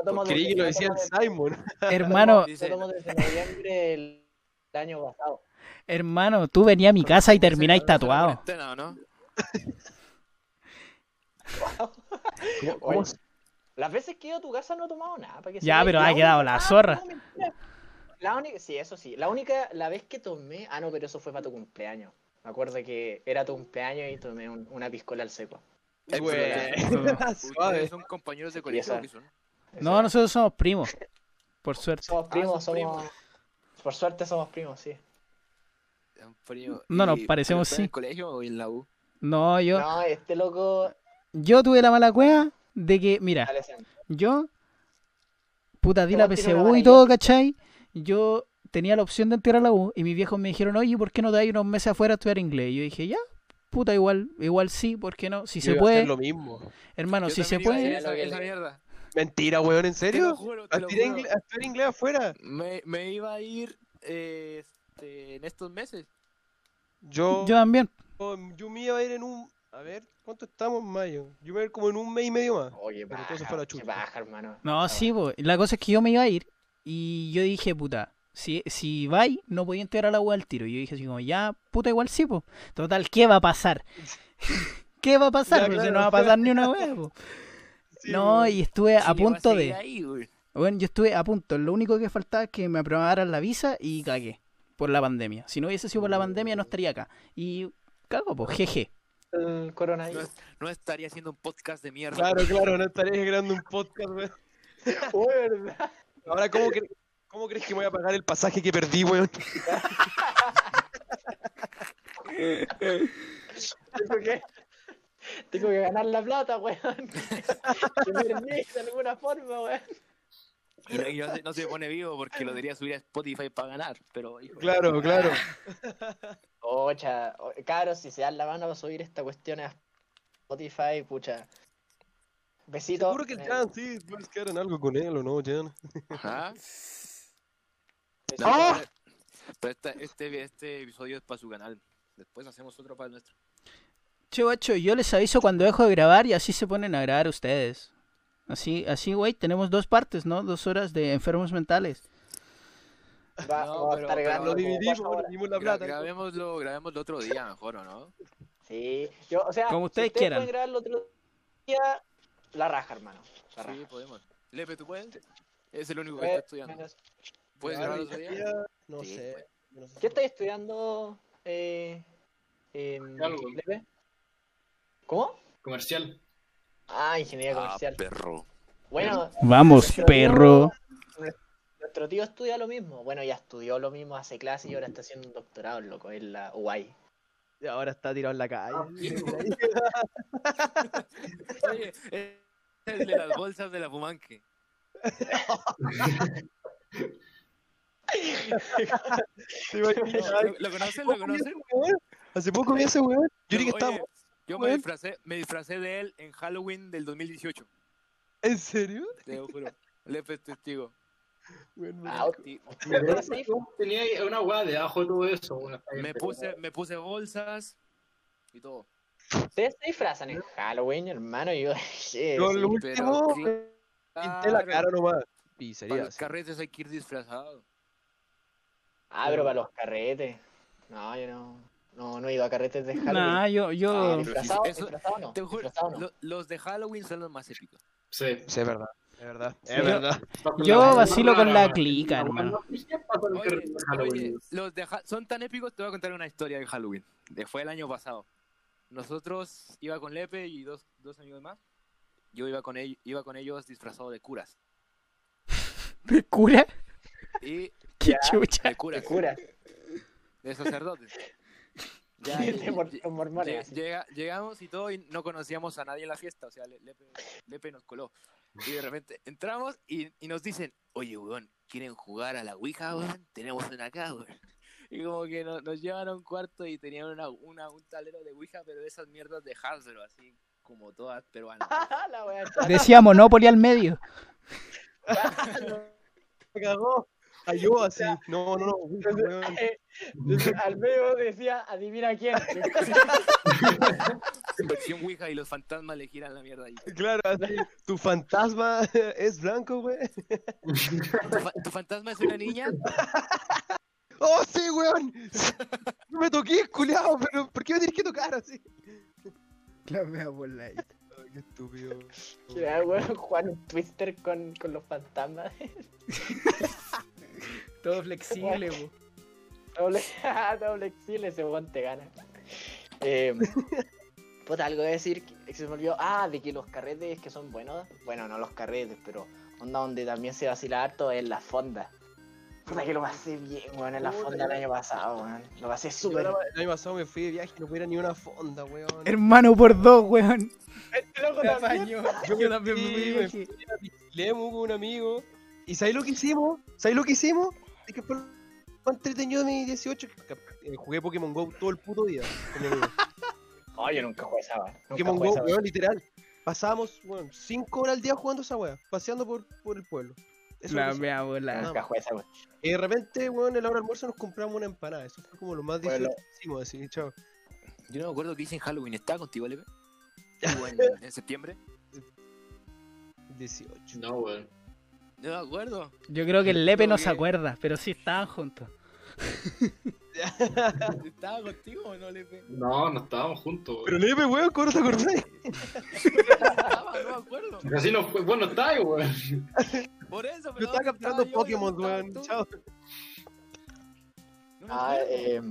No Creí que lo no decía tomo el desde- Simon. Hermano, Yo tomo desde noviembre del año pasado. hermano, tú venías a mi casa y termináis tatuado. cuarentena, ¿no? ¿Cómo- cómo Oye, Las veces que he ido a tu casa no he tomado nada. para que Ya, pero ha quedado la ah, zorra. mentira. La única, sí, eso sí. La única, la vez que tomé, ah no, pero eso fue para tu cumpleaños. Me acuerdo que era tu cumpleaños y tomé un- una piscola al seco. Güey. pero- Suave. ¿Ustedes son compañeros de colegio son? No, nosotros somos primos. Por suerte. Somos primos, Ah, son somos. Por suerte somos primos, sí. Son primos. No nos ¿Y- parecemos, están ¿En sí. el colegio o en la U? No, yo, No, este loco. yo tuve la mala cueva de que, mira, yo, puta, di la PSU y todo, ¿cachai? Yo tenía la opción de entrar a la U y mis viejos me dijeron, oye, ¿por qué no te vas unos meses afuera a estudiar inglés? Y yo dije, ya, puta, igual, igual sí, ¿por qué no? Si Yo se iba a hacer puede, lo mismo. hermano, Yo si se puede, Esa, esa mierda. Mentira, weón, ¿en Te serio? lo juro, te ¿A lo juro. inglés, a estudiar inglés afuera? Me, me iba a ir eh, este, en estos meses. Yo, yo también. yo me iba a ir en un. A ver, ¿cuánto estamos en mayo? Yo me iba a ir como en un mes y medio más. Oye, Pero baja, todo se fue a la chucha. baja, hermano. No, Ah, sí, po. la cosa es que yo me iba a ir y yo dije, puta, si, si vais, no podía entrar a la U al tiro. Y yo dije así como, ya, puta, igual sí, po. Total, ¿qué va a pasar? ¿Qué va a pasar? Ya, claro. no va a pasar ni una wea, po. Sí, No, y estuve a punto de... ahí. Bueno, yo estuve a punto. Lo único que faltaba es que me aprobaran la visa y cagué por la pandemia. Si no hubiese sido por la pandemia, no estaría acá. Y cago, pues, jeje. El coronavirus. no estaría haciendo un podcast de mierda. Claro, claro, no estarías grabando un podcast, weón. Verdad. Ahora, ¿cómo, cre- ¿cómo crees que voy a pagar el pasaje que perdí, weón? Que, tengo que ganar la plata, weón. Que de alguna forma, weón. Y, no, y no se, no se pone vivo porque lo debería subir a Spotify para ganar. Pero, hijo, Claro, claro. Ocha, o- cabros, si se dan la mano para subir esta cuestión a Spotify, pucha. Besito. Seguro que el Jan, sí, puedes quedar en algo con él o no, Jan. ¿Ah? No, ¡Ah! pero- Pero esta- este, este episodio es para su canal. Después hacemos otro para el nuestro. Che, guacho, yo les aviso cuando dejo de grabar y así se ponen a grabar ustedes. Así, así, güey, tenemos dos partes, ¿no? Dos horas de enfermos mentales. Va- No, a estar Lo dividimos, dividimos la Gra- plata. grabémoslo, grabémoslo otro día mejor, ¿o no? Sí, yo, o sea, Como si ustedes quieran. pueden grabarlo otro día, la raja, hermano. La raja. Sí, podemos. Lepe, ¿tú puedes? Es el único que Eh, está estudiando. menos- ¿Puedes grabar otro día? ya- No Sí, sé. pues. no sé. ¿Qué estáis estudiando, eh, Algo. Lepe? ¿Cómo? Comercial. Ah, ingeniería Ah, comercial. perro. Bueno, Vamos, nuestro perro. tío- Nuestro tío estudia lo mismo. Bueno, ya estudió lo mismo, hace clase y ahora está haciendo un doctorado, loco, en la UAI. Y ahora está tirado en la calle. Oye, es el de las bolsas de la Fumanque. ¿Te imaginas? ¿Lo, conocen? ¿Lo conocen? Hace poco vi a ese weón. Creí que estaba. Yo me disfracé, me disfracé de él en Halloween del 2018. ¿En serio? Te lo juro. Lepe es testigo. Weón, Ah, Y Pero Tenía una weá debajo de todo eso. me puse, me puse bolsas y todo. Ustedes se disfrazan en Halloween, hermano. y Yo, sí. lo pero último, sí. me pinté la cara nomás. Para Pizzería. los carretes hay que ir disfrazado. Ah, pero para los carretes. No, yo no. No, no he ido a carretes de Halloween. Nah, yo, Ah, yo, disfrazado, Eso- disfrazado no. Te juro, disfrazado no. lo- los de Halloween son los más épicos. Sí. Sí, es verdad. Es verdad. Sí, Es yo- verdad. yo vacilo con la clica, hermano. Oye, oye, los de Ha- son tan épicos, te voy a contar una historia de Halloween. De- Fue el año pasado. Nosotros iba con Lepe y dos, dos amigos más. Yo iba con, ellos, iba con ellos disfrazado de curas. ¿De cura? Y Qué Ya. chucha. de curas, De cura. de sacerdotes. Ya, los llega- llegamos y todo y no conocíamos a nadie en la fiesta, o sea, Le- Lepe, Lepe nos coló. Y de repente entramos y, y nos dicen, oye, weón, ¿quieren jugar a la Ouija, weón? Tenemos una acá, weón. Y como que no- nos llevan a un cuarto y tenían una, una- un tablero de Ouija, pero de esas mierdas de Hasbro, así como todas peruanas. La Decía Monopoly al medio. Me cagó. Cayó así. No, no, no. weón. Al medio decía, adivina quién. Versión Ouija y los fantasmas le giran la mierda ahí. Claro, así. Tu fantasma es blanco, güey. ¿Tu, fa- tu fantasma es una niña? ¡Oh, sí, weón! No me toqué, culiao, pero ¿por qué me tienes que tocar así? La mea por la Ay, qué estúpido. El weón jugar un twister con, con los fantasmas. Todo flexible, po. Doble, doble exil, ese weón te gana. Eh, puta, algo de decir que se me olvidó. Ah, de que los carretes que son buenos. Bueno, no los carretes, pero onda donde también se vacila harto es la fonda. Puta que lo pasé bien, weón, en la fonda el año pasado, weón. Lo pasé Yo súper. El año pasado me fui de viaje y no pudiera ni una fonda, weón. Hermano por dos, weón. Este loco también. Yo también me fui me fui a Pichilemu con un amigo. ¿Y sabéis lo que hicimos? ¿Sabéis lo que hicimos? Es que fue lo entretenido de mi 18. que, eh, jugué Pokémon GO todo el puto día. Oh, yo nunca jugué esa. Nunca Pokémon GO, weón. literal. Pasábamos, weón, 5 horas al día jugando esa weá, paseando por, por el pueblo. Eso La que mea bola. Nunca jugué esa, weón. Y de repente, weón, en la hora de almuerzo nos compramos una empanada. Eso fue como lo más Bueno. difícil que hicimos, así, chao. Yo no me acuerdo qué hice en Halloween. ¿Estaba contigo, Lepe? ¿Estuvo en, en septiembre? 18. No, weón. No me acuerdo. Yo creo que el Lepe no se acuerda, pero sí estaban juntos. ¿Estaba contigo o no, Lepe? No, no estábamos juntos, Pero. Lepe, weón, ¿cómo no te acordás? Estaba, no me acuerdo. Así no fue. Bueno, está ahí, weón. Por eso, Yo pero estaba ¿dónde capturando yo? Pokémon, ¿Dónde weón. Chao. No Ah, eh,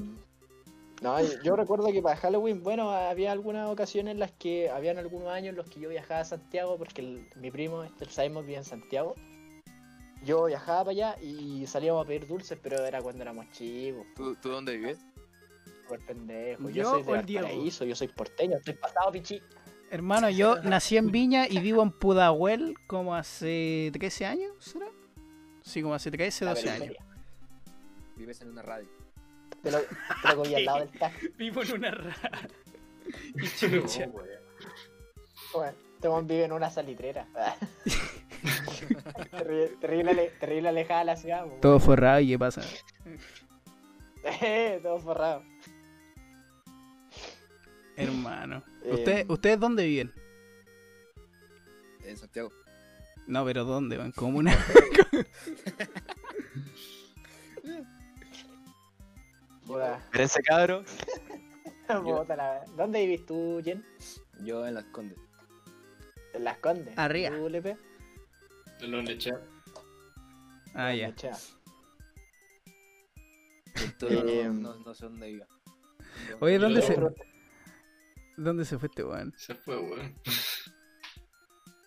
no, yo recuerdo que para Halloween, bueno, había algunas ocasiones en las que habían algunos años en los que yo viajaba a Santiago porque el- mi primo, este el Simon, vive en Santiago. Yo viajaba para allá y salíamos a pedir dulces, pero era cuando éramos chicos, ¿Tú, ¿Tú dónde vives? súper pendejos. ¿Yo Yo soy de? Valparaíso, yo soy porteño, estoy pasado pichi. Hermano, yo nací en Viña y vivo en Pudahuel como hace 13 años, ¿será? Sí, como hace 13, La 12 años. Vives en una radio. Te lo, te lo cogí al lado del tajo. Vivo en una rara. No, weón. Bueno, este vive en una salitrera. terrible, terrible, terrible alejada de la ciudad, po, Todo forrado y qué pasa. todo forrado. Hermano. Eh, ¿Usted, ¿Ustedes dónde viven? En Santiago. No, pero ¿dónde? ¿En comuna? ese cabro. ¿Dónde vivís tú, Jen? Yo en Las Condes. En Las Condes. Arriba. ¿Tú, Lepe? En los lechea. Ah, ya. Yo Eh, no, no, sé dónde viva. Oye, ¿dónde se, ¿dónde se fue este weón? Se fue, weón.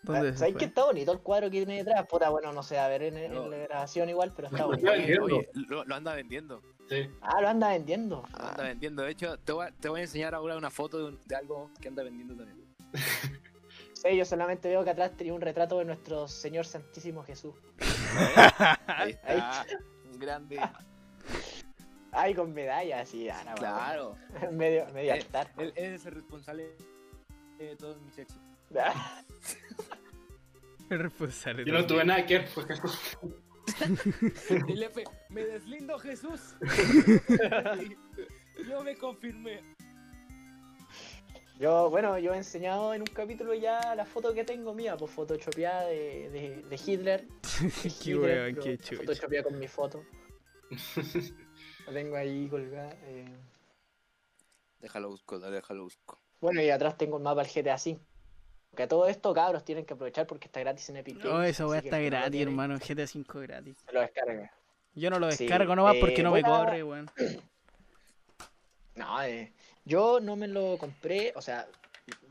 ¿Dónde se ¿Sabes que está bonito el cuadro que tiene detrás? Puta, bueno, no sé, a ver en, la grabación igual, pero está bonito. Oye, lo, lo anda vendiendo. Sí. Ah, lo anda vendiendo. Lo Ah, anda vendiendo. De hecho, te voy, a, te voy a enseñar ahora una foto de, un- de algo que anda vendiendo también. sí, yo solamente veo que atrás tenía un retrato de nuestro Señor Santísimo Jesús. Ahí está. Un grande. Ay, con medalla, así, ah, no, Claro. medio, medio Eh, altar. Él, él es el responsable de todos mis éxitos. El responsable. Yo no tuve nada que ver, pues. El F, me deslindo Jesús. Yo me confirmé. Yo, bueno, yo he enseñado en un capítulo ya la foto que tengo mía, pues photoshopeada de, de, de Hitler. de Qué Hitler, weón, qué chucha. photoshopeada con mi foto. La tengo ahí colgada. eh. Déjalo busco, dale, déjalo busco. Bueno, y atrás tengo el mapa del GTA V. Que a todo esto, cabros, tienen que aprovechar porque está gratis en Epic Games, esa weá está no gratis, tiene, hermano. GTA V gratis. Se lo descarga. Yo no lo Sí, descargo nomás porque eh, no me corre, weón. No, eh, yo no me lo compré, o sea,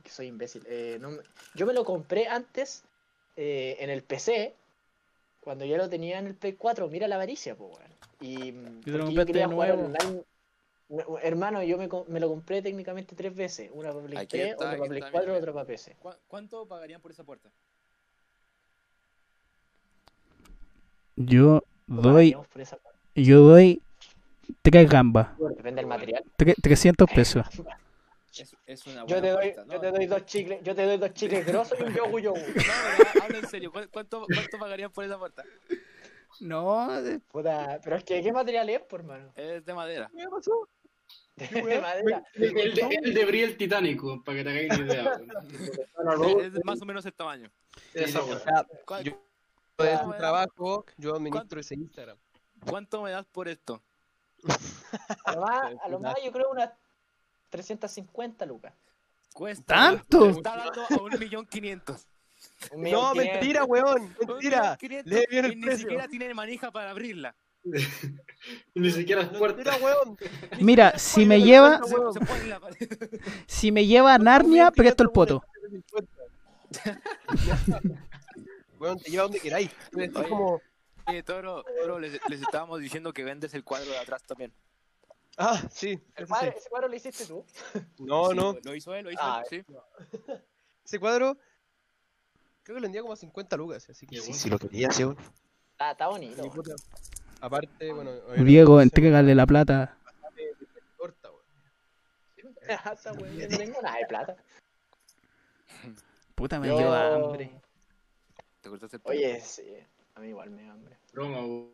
que soy imbécil. eh, no me- yo me lo compré antes eh, en el PC, cuando ya lo tenía en el Play 4. Mira la avaricia, pues, weón. Y mm, te lo porque compraste de jugar nuevo. online. Hermano, yo me, co- me lo compré técnicamente tres veces. Una para Play Aquí 3, está, otra para Play está, 4, mira. otra para PC. ¿Cu- ¿Cuánto pagarían por esa puerta? Yo Pagaríamos por esa parte. yo doy tres gambas. Depende del material. 300 pesos. Es, es una Yo te doy, puerta, ¿no? yo te doy dos chicles, yo te doy dos chicles grosos y un yogu yogu. No, habla en serio. ¿cu- ¿Cuánto, cuánto pagarían por esa puerta? No, de- Puta, pero es que ¿qué material es, por hermano? Es de madera. ¿Qué pasó? De madera. El de, el de Titánico, para que te hagáis una idea. Es, es más o menos el tamaño. Esa o sea, ¿Cu- yo de Ah, su bueno. trabajo, yo administro ese Instagram. ¿Cuánto me das por esto? A lo más, a lo más yo creo unas 350 lucas. Cuesta. ¿Tanto? Me Está dando a un millón quinientos. No, mentira, weón. Mentira. quinientos Lee bien y el ni siquiera tiene manija para abrirla. Ni siquiera es puerta. Mentira, weón. Mira, si me lleva, si me lleva a Narnia, presto el poto. Weón, te lleva donde queráis. Es como. Oye, Toro, Toro, les, les estábamos diciendo que vendes el cuadro de atrás también. Ah, sí. ¿El ese cuadro- sí. ¿Ese cuadro lo hiciste tú? No, Sí, no. Lo hizo él, lo hizo Ah, él, sí. Ese cuadro. Creo que lo vendía como a 50 lucas. Así que sí, bueno. sí lo quería, sí, weón. Ah, está bonito. Puta. Aparte, bueno. Diego, entrégale la plata. Corta, weón. Bueno, no tengo nada de plata. Puta, me Yo- dio hambre. ¿Te cortaste el pelo? Oye, sí. A mí igual me da hambre. Broma, weón.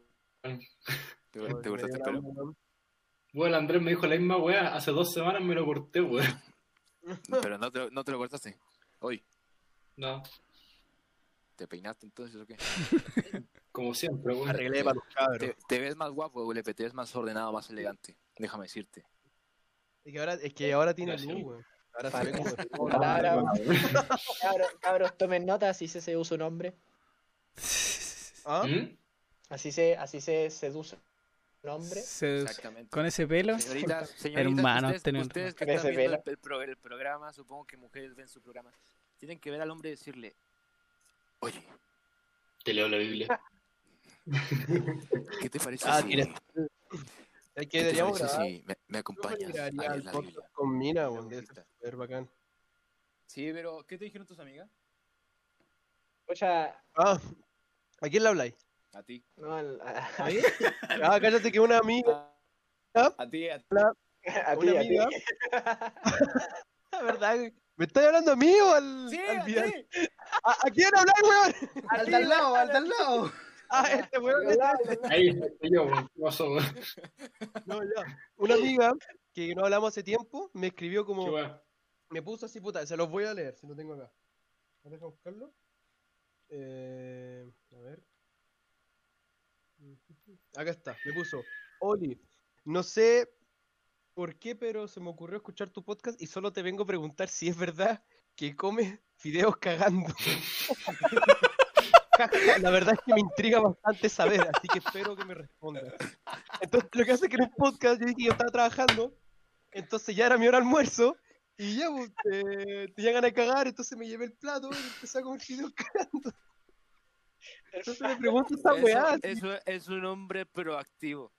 ¿Te, te cortaste el pelo? Bueno, el Andrés me dijo la misma weá. Hace dos semanas me lo corté, weón. Pero no te, lo- no te lo cortaste. Hoy, No, ¿te peinaste entonces o qué? como siempre, weón. Arreglé para los cabros. Te, te ves más guapo, Gulepe, te ves más ordenado, más elegante. Déjame decirte. Es que ahora, es que ahora tiene luz, weón. Ahora se ve como. Cabros, cabros, tomen nota, así se seduce un hombre. ¿Ah? ¿Mm? Así se, así se seduce un hombre. Se- Exactamente. Con ese pelo. Señoritas, señoritas, Hermano, ustedes, tenés ustedes que están Ese viendo el, el el programa, supongo que mujeres ven su programa, tienen que ver al hombre y decirle, oye, Te leo la Biblia. ¿qué te parece Ah, si, ¿qué te deberíamos parece grabar. si me, me acompañas a leer el la Biblia? con Mina, súper bacán. Sí, pero ¿qué te dijeron tus amigas? Escucha, Ah, ¿a quién le habláis? A ti. no, al- a, ¿A mí? Ah, cállate que una amiga. A ti, a ti. a ti, Una a ti. amiga. La verdad. ¿Me estás hablando a mí o al, Sí, al a. ¿A, ¿A quién habláis, weón? Al de al lado, al de al lado. Ah, este weón. Ahí estoy yo, weón. No, ya. Una amiga que no hablamos hace tiempo me escribió ¿Qué como. Me puso así, puta. Se los voy a leer si lo tengo acá. Deja buscarlo. Eh, a ver. Acá está. Me puso. Oli, no sé por qué, pero se me ocurrió escuchar tu podcast y solo te vengo a preguntar si es verdad que comes fideos cagando. La verdad es que me intriga bastante saber, así que espero que me respondas. Entonces, lo que hace que en un podcast yo dije que yo estaba trabajando, entonces ya era mi hora de almuerzo, y ya pues, eh, tenía ganas de cagar, entonces me llevé el plato y empecé a comer fideos cagando. Entonces me pregunto esa Eso, weá. es un hombre proactivo.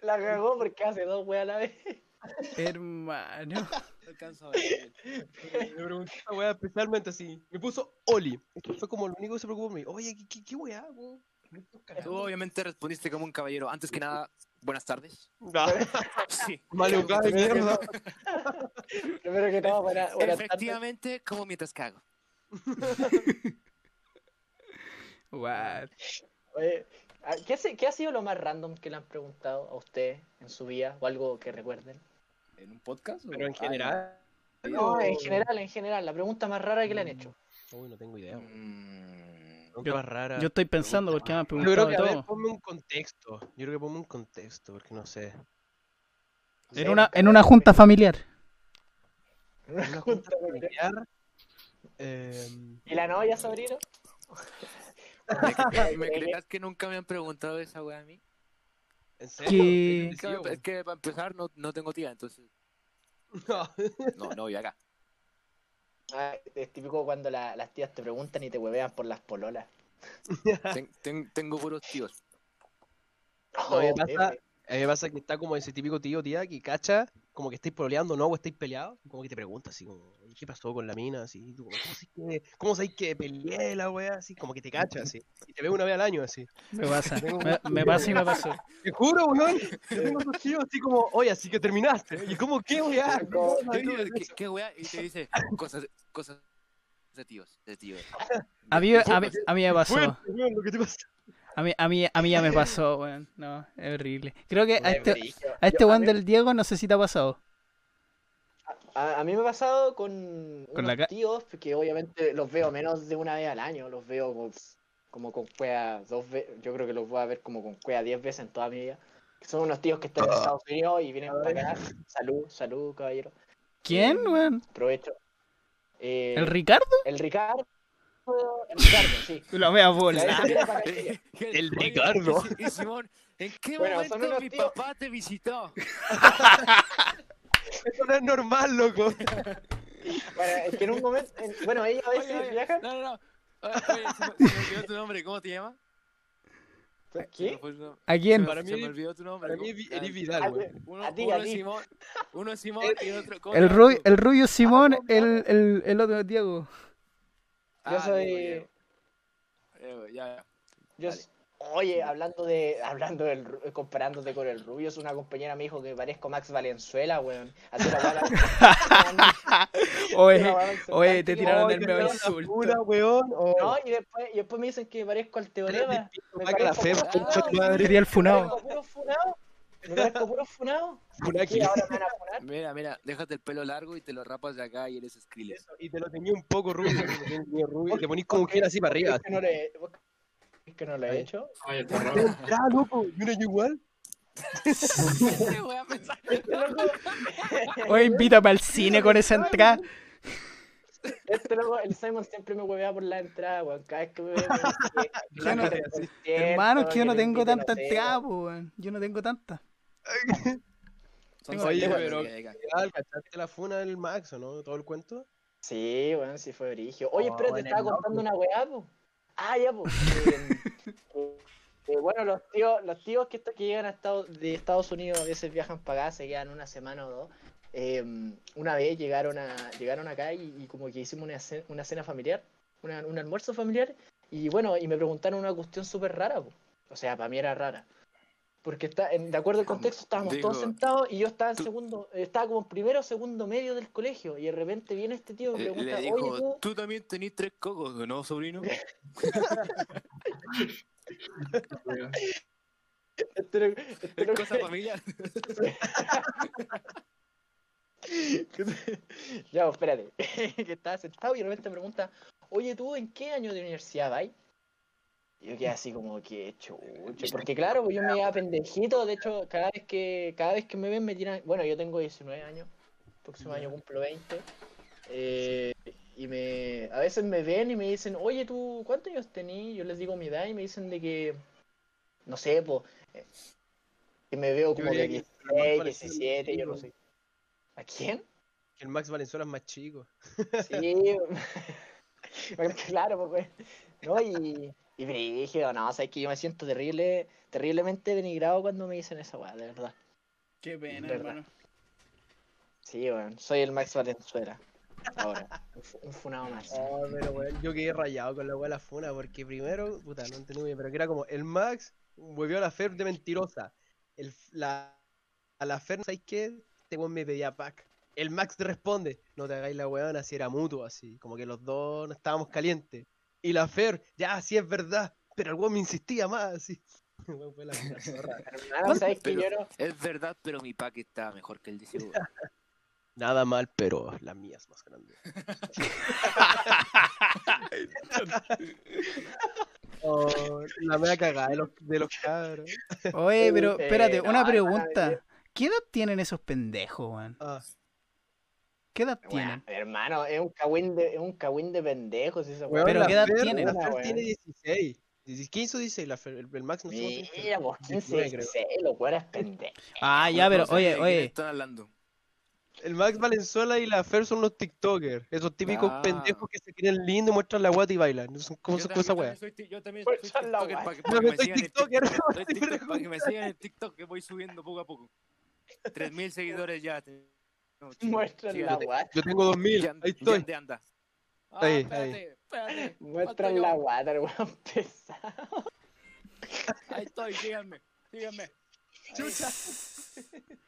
La cagó porque hace dos weas a la vez. Hermano. No alcanzo a ver. Me preguntó esa weá especialmente así. Me puso Oli. Esto fue como lo único que se preocupó por mí. Oye, ¿qué, qué, qué weá, weón? Tú obviamente respondiste como un caballero. Antes que nada, buenas tardes. No, Sí. maleducada de mierda. Primero que todo, buena, buenas tardes. Efectivamente, como mientras cago. What? Oye, ah, ¿qué, se- qué ha sido lo más random que le han preguntado a usted en su vida? O algo que recuerden. ¿En un podcast? o- Pero en Ah, general. No, en general, en general. La pregunta más rara que le han hecho. Uy, no tengo idea. Mm, Pregunta más rara. Yo estoy pensando porque me han Yo creo preguntado que, a ver, ponme un contexto. Yo creo que ponme un contexto, porque no sé. En una, en una junta familiar. Una junta familiar. em, ¿Y la novia, sobrino? ¿Me, cre- me creas que nunca me han preguntado esa wea a mí? ¿En serio? Que- ¿En Es que, serio? es que para empezar no, no tengo tía, entonces No. no, no voy acá. Ah, es típico cuando la- las tías te preguntan y te huevean por las pololas. Ten- ten- tengo puros tíos. No, me pasa-. A mí me pasa que está como ese típico tío, tía, que cacha, como que estáis pololeando, ¿no? O estáis peleados, como que te pregunta así como, "Oye, ¿qué pasó con la mina? Así, tú ¿cómo sabes que, cómo sabes que peleé la wea? Así, como que te cacha, así. Y te ve una vez al año, así. Me pasa. Me, me pasa y me pasó. Te juro, weón. Yo tengo esos tíos así como, oye, así que terminaste. Y como, ¿qué weá? Como- ¿Cómo ¿Qué, qué, wea? Y te dice cosas, cosas de tíos, de tíos. A mí, a mí, a mí me pasó. Fuerte, weón, lo que te pasa. A mí, a mí, a mí ya me pasó, weón. No, es horrible. Creo que a este, a este weón del Diego no sé si te ha pasado. A, a mí me ha pasado con, Con unos la tíos que obviamente los veo menos de una vez al año, los veo como, como con cuea dos veces, yo creo que los voy a ver como con cuea diez veces en toda mi vida. Son unos tíos que están en Estados Unidos y vienen para acá. Salud, salud, caballero. ¿Quién, weón? Provecho. Eh, ¿El Ricardo? el Ricardo. El Ricardo, sí. La mea La bola. El Ricardo. Y, y Simón, ¿en qué Bueno, momento mi tíos- papá te visitó? Eso no es normal, loco. Bueno, es que en un momento. en- bueno, ellos a veces Oye, oye, viajan. No, no, no. Oye, oye, se me, se me olvidó tu nombre, ¿cómo te llamas? Se ¿Qué? ¿A Se quién? Para se mí- me olvidó tu nombre. Para mí es eres Ah, Vidal, weón. Uno, A ti, uno a es ti. Simón, uno es Simón y otro. ¿cómo El, Rubio, el Rubio Simón, el, el, el otro Diego. Ah, Yo soy. Ya, ya. Yo, oye, hablando de, hablando del, comparándote con el Rubio, es una compañera me dijo que parezco Max Valenzuela, weón. Así la Oye, oye, te tiraron Ay, el que medio me da insulto. Weón. Oh. No, y después, y después me dicen que parezco al Teorema. Me Saca la fe, parezco concha tu funado, madre. Sería el Me funado. parezco puro funado. Me parezco puro funado. Una ¿Qué, ahora me van a funar? Mira, mira, déjate el pelo largo y te lo rapas de acá y eres Skrillex. Y te lo tenía un poco rubio. te lo tenía medio rubio, y te ponís como un gel así para arriba. Es que no le, es que no lo he hecho. Ay, está raro. Ah, loco. Mira, yo igual. Este Oye, invítame al cine con esa entrada. este loco, el Simon siempre me huevea por la entrada, weón. Cada vez que me ve, me dice que- que Yo no- Hermano, es que yo no le tengo tanta entrada, weón. Yo no tengo tanta. Son Oye, pero- ¿Cachaste la funa del Max o no? Todo el cuento. Sí, bueno, sí fue brigio. Oye, Oh, espera, te bueno, estaba contando una weá, po. Ah, ya, po. Eh, eh, eh, bueno, los tíos, los tíos que, que llegan a Estados, de Estados Unidos a veces viajan para acá, se quedan una semana o dos. Eh, una vez llegaron a llegaron acá y, y como que hicimos una, ce- una cena familiar, una- un almuerzo familiar, y bueno, y me preguntaron una cuestión súper rara, po. O sea, para mí era rara. Porque está, en- de acuerdo al contexto estábamos todos sentados y yo estaba en tú- segundo, estaba como en primero o segundo medio del colegio y de repente viene este tío y me pregunta, le oye tú, tú también tenés tres cocos, ¿no, sobrino? este, este Es cosa familiar. ya, pues, espérate, que estaba sentado y de repente me pregunta, oye tú, ¿en qué año de universidad vais? Yo quedé así como que chucho, porque claro, pues yo me iba pendejito, de hecho, cada vez que cada vez que me ven me tiran, bueno, yo tengo 19 años, próximo año cumplo 20, eh, y me a veces me ven y me dicen, oye tú, ¿cuántos años tenés? Yo les digo mi edad y me dicen de que, no sé, pues, eh, que me veo como de diría que el Max 16, Valenzuela 17, yo no sé. ¿A quién? Que el Max Valenzuela es más chico. Sí, claro, pues. No, y, y brígido, no, o sea, es que yo me siento terrible, terriblemente denigrado cuando me dicen esa weá, de verdad. Qué pena, Verdad. hermano. Sí, weón, soy el Max Valenzuela. Ahora, un, fu- un funado más. Ah, pero weón, yo quedé rayado con la weá de la funa porque primero, puta, no entendí bien, pero que era como el Max volvió a la Fer de mentirosa. El, la, a la Fer, ¿sabes qué? Este weón me pedía pack. El Max te responde, no te hagáis la weón, así era mutuo, así, como que los dos no estábamos calientes. Y la Fer, ya, sí es verdad, pero el weón me insistía más, así. El weón fue la, la zorra. Hermano, ¿sabes que Pero- yo no? Es verdad, pero mi pack está mejor que el de ese. Nada mal, pero la mía es más grande. Oh, la mea cagada de los, de los cabros. Oye, pero espérate, una pregunta. ¿Qué edad tienen esos pendejos, weón? Ah, ¿Qué edad tienen? hermano, es un cagüín de, es un cagüín de pendejos esa weón, Pero ¿qué edad Fer- tienen? La Fer Weón. tiene 16. 15 o 16, la Fer, el, el Max no sé cuánto tiene. Mira, vos 15, 19, creo. 16, los weones pendejos. Ah, ya, pero oye, oye. están hablando? El Max Valenzuela y la Fer son los TikTokers. Esos típicos Ah. pendejos que se creen lindos, muestran la guata y bailan. Yo son también- cosas yo también soy TikToker wea. para que, para que me soy sigan en TikToker, TikTok. Para que me sigan en TikTok que voy subiendo poco a poco. 3000 seguidores ya. No, sigan. la guata. Yo tengo 2000, Ya- ahí estoy. ande, anda. Ah, Ahí, espérate, espérate. Muestran falto la guata, el weón pesado. Ahí estoy, síganme, síganme. Ahí.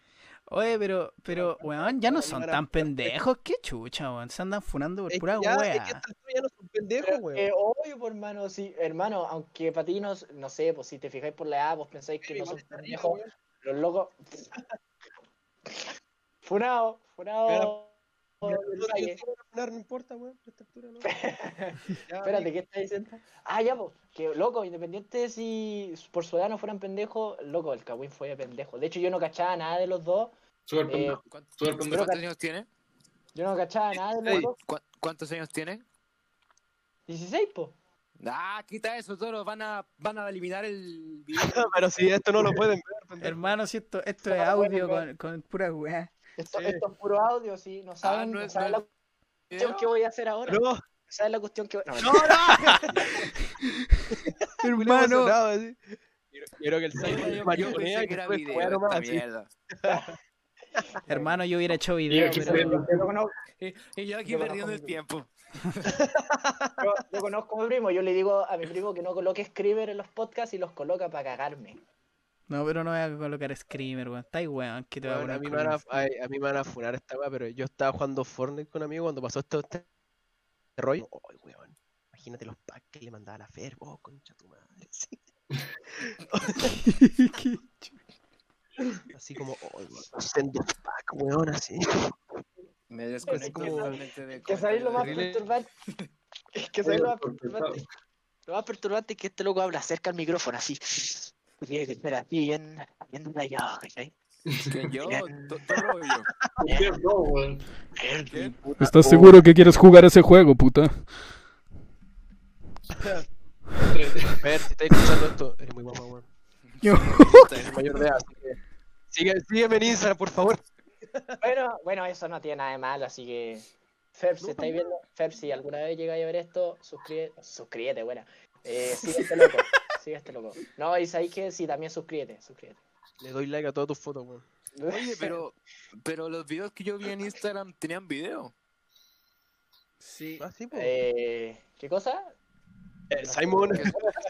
Oye, pero, pero, weón, ya no son tan pendejos. Qué chucha, weón. Se andan funando por pura ya, es que ya no son pendejos, weón. obvio, pues, hermano, sí, hermano, aunque para ti no, no sé, pues si te fijáis por la edad, vos pensáis que no son pendejos, los locos. Funado, funado. No, no importa, weón. ¿no? Espérate, ¿qué estás diciendo? Ah, ya, pues, que loco, independiente de si por su edad no fueran pendejos, loco, el Kawin fue pendejo. De hecho, yo no cachaba nada de los dos, Súper Eh, pendejo. ¿Cuántos, años tiene? yo no cachaba nada de los dos. ¿Cuá- ¿Cuántos años tiene? 16, pues. Ah, quita eso, todos van a, van a eliminar el video. Pero si esto no lo pueden ver, pendejo. Hermano, si esto, esto No, es audio con, con pura wea. Esto, Sí. esto es puro audio, sí. No saben, no no es- saben no la es cuestión que voy a hacer ahora. No, ¿Sabes la cuestión que voy no, no. Hermano. Quiero, quiero que el Yo, Simon pensé y que era video esta mierda. hermano, yo hubiera hecho video, pero... Yo lo conozco, Y, y yo aquí Yo perdiendo el tiempo. yo, yo conozco a mi primo. Yo le digo a mi primo que no coloque Scriber en los podcasts y los coloca para cagarme. No, pero no voy a colocar Screamer, weón. Está ahí, weón, que te voy a Bueno, a, poner mí me van a, con- a, a mí me van a funar esta weá, pero yo estaba jugando Fortnite con amigos cuando pasó esto este rollo. Ay, weón. Imagínate los packs que le mandaba la Fer, oh, concha tu madre. sí. Así como, oh, weón. Send the pack, weón, así. Me desconecto totalmente de Que sabéis lo más perturbante. Es que sabéis lo más perturbante. Lo más perturbante es que este loco habla cerca al micrófono, así. Que estar así, bien, bien. ¿Estás seguro que quieres jugar ese juego, puta? Fer, si estás escuchando esto, eres muy guapa, weón. Yo- mayor de edad, así que. Sigue, sígueme en Instagram, por favor. Bueno, bueno, eso no tiene nada de malo, así que. Feb, si estáis viendo, Feb, si alguna vez llegáis a ver esto, suscríbete, suscríbete, buena. Eh, sigue este loco, sigue este loco. No, y sabéis que sí, también suscríbete, suscríbete. Le doy like a todas tus fotos, weón. Oye, pero, pero los videos que yo vi en Instagram tenían video. Sí. Ah, sí. Eh, ¿Qué cosa? El Simon.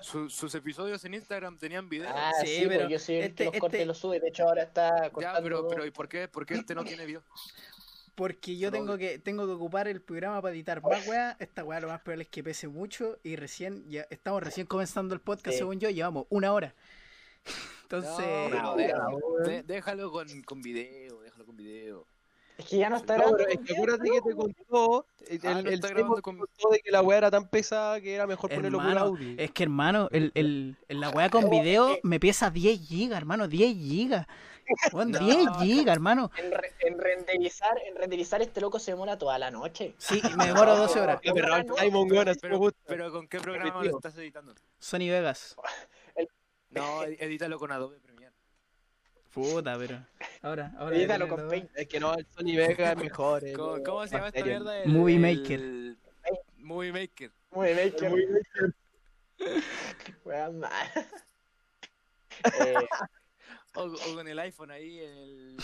Sus episodios en Instagram tenían video. Ah, Sí, sí, pero yo soy el este- que los corta este- y los sube. De hecho, ahora está ya, cortando. pero, pero ¿y por qué, por qué este no tiene video? Porque yo tengo que, tengo que ocupar el programa para editar más weá. Esta weá lo más probable es que pese mucho. Y recién, ya estamos recién comenzando el podcast, Sí. según yo, llevamos una hora. Entonces, No, déjalo con, con video, déjalo con video. Es que ya no está grabando es que acuérdate que te contó. El, Ah, el, no el está Simon grabando te con- contó de que la weá era tan pesada que era mejor ponerlo por hermano, audio. es que hermano, el, el, el- la weá con video me pesa 10 gigas, hermano, 10 gigas. Weón, No, 10 no. gigas, hermano. En, re- en renderizar, en renderizar este loco se demora toda la noche. Sí, me demoro 12 horas. Pero Pero, pero ¿con qué programa lo estás editando? Sony Vegas. No, ed- edítalo con Adobe Premiere. Puta, pero. Ahora, ahora. Edítalo con Paint. Es que no, el Sony Vega es mejor. ¿Cómo, se llama esta mierda? El- Movie Maker. Movie Maker. Muy bien, que Weón, mal. Eh, O, o con el iPhone ahí, el...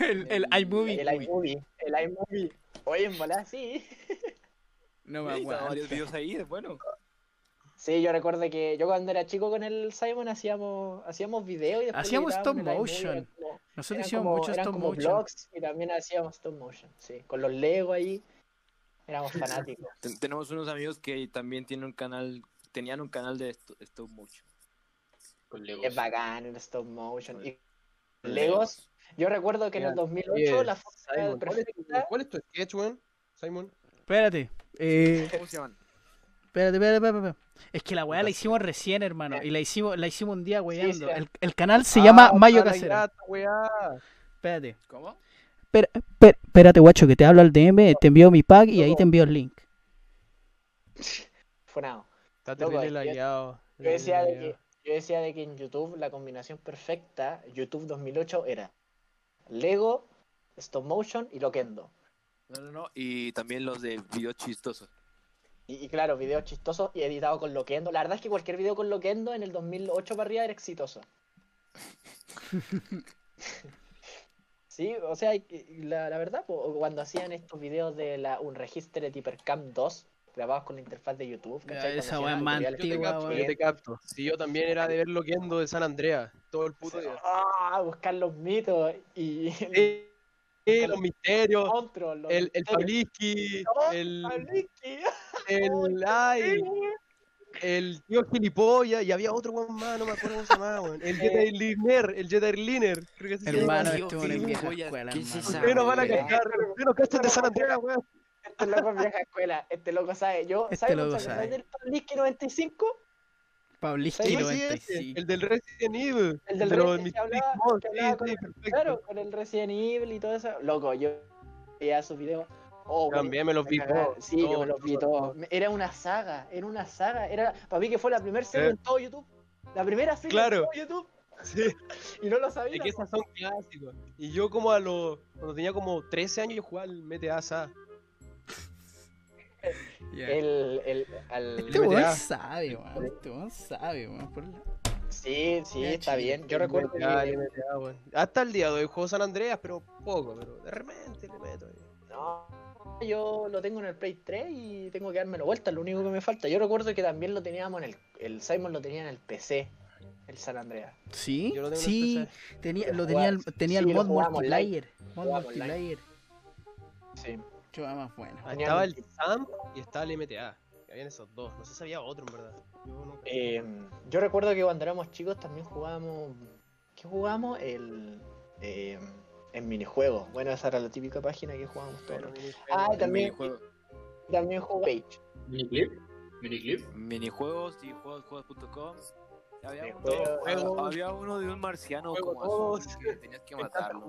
El, el iMovie. el iMovie, el iMovie. Oye, en bola, sí. No me aguanto. varios videos ahí, es bueno. Sí, yo recuerdo que yo cuando era chico con el Simon hacíamos hacíamos videos y después Hacíamos stop motion. como- Nosotros hicimos como- mucho eran stop como motion. vlogs y también hacíamos stop motion, sí, con los Lego ahí. Éramos fanáticos. Ten- tenemos unos amigos que también tienen un canal, tenían un canal de stop motion. Con Legos. Es bacán el stop motion. Y Con Legos, yo recuerdo que en el Mira, 2008 oye, la Simon, ¿cuál es, tu, perfecta. cuál es tu sketch, weón? Simon. Espérate. Eh, ¿Cómo se llaman? espérate, espérate, espérate, espérate. Es que la weá la hicimos recién, hermano. Y la hicimos, la hicimos un día weyando. sí. El, el canal se llama Ah, Mayo para la Casera. Espérate. ¿Cómo? Espera- espera- espérate, guacho, que te hablo al DM, te envío mi pack y ahí te envío el link. Funado. Está Loco, terrible. Yo decía, de que, yo decía de que en YouTube la combinación perfecta, YouTube 2008, era Lego, Stop Motion y Loquendo. No, no, no. Y también los de videos chistosos. Y, y claro, videos chistosos y editados con Loquendo. La verdad es que cualquier video con Loquendo en el 2008 para arriba era exitoso. sí, o sea, la, la verdad, cuando hacían estos videos de la, un registro de Typercam 2, grabados con la interfaz de YouTube, Ya, ¿cachai? esa weá es más Yo antigua, capto, weón. yo te capto. Sí, yo también era de ver Loquendo de San Andreas todo el puto día. Ah, buscar los mitos y Sí, sí, los misterios, monstruos, los el, el Oh, el, Pablisky. el, ay, el tío gilipollas, y había otro weón más, no me acuerdo cómo se llamaba, weón. El Jedi Liner, el Jedi Liner, creo que se llama. Hermano, Tío, este weón es qué vieja escuela, ¿qué es esa Ustedes no van a cachar, ustedes no cachan de San Andreas, weón. Este loco es vieja escuela, este loco sabe. Yo, Este ¿sabes loco sabe. del Pablisky 95? Pablisky Sí, Sí, sí, 95. ese, el del Resident Evil. El del de Resident hablaba- que hablaba sí, con el-. Claro, con el Resident Evil y todo eso. Loco, yo veía sus videos. Oh, También me los vi todos. Sí, yo me los vi todos. Era una saga, era una saga. Era, para mí que fue la primera serie Eh. en todo YouTube. La primera serie Claro. en todo YouTube. Sí. Y no lo sabía. Es que esas son clásicos. Y yo como a los... Cuando tenía como 13 años yo jugaba al MTA SA. Ya. El, el, al... Este weón sabe, weón. Este weón sabe, weón. Por Sí, sí, Ya, está bien. Yo recuerdo que... Hasta el día de hoy juego San Andreas, pero poco, pero de repente le meto. No, yo lo tengo en el Play 3 y tengo que dármelo vuelta, es lo único que me falta. Yo recuerdo que también lo teníamos en el. El Simon lo tenía en el PC, el San Andreas. Sí, Yo lo tengo en el sí. PC. Tenía, Lo tenía el, tenía sí, el lo mod multiplayer. Mod multiplayer. Sí. Más bueno. Ah, Estaba el SAM y estaba el MTA. Que habían esos dos. No sé si había otro en verdad. Yo no Eh, yo recuerdo que cuando éramos chicos también jugábamos. ¿Qué jugábamos? El. Eh, en minijuegos. Bueno, esa era la típica página que jugábamos todos. Ah, el también- También jugué Page. Miniclip. Miniclip. minijuegos y juegos.com. Había, uno- había uno de un marciano Juego como azul que tenías que matarlo.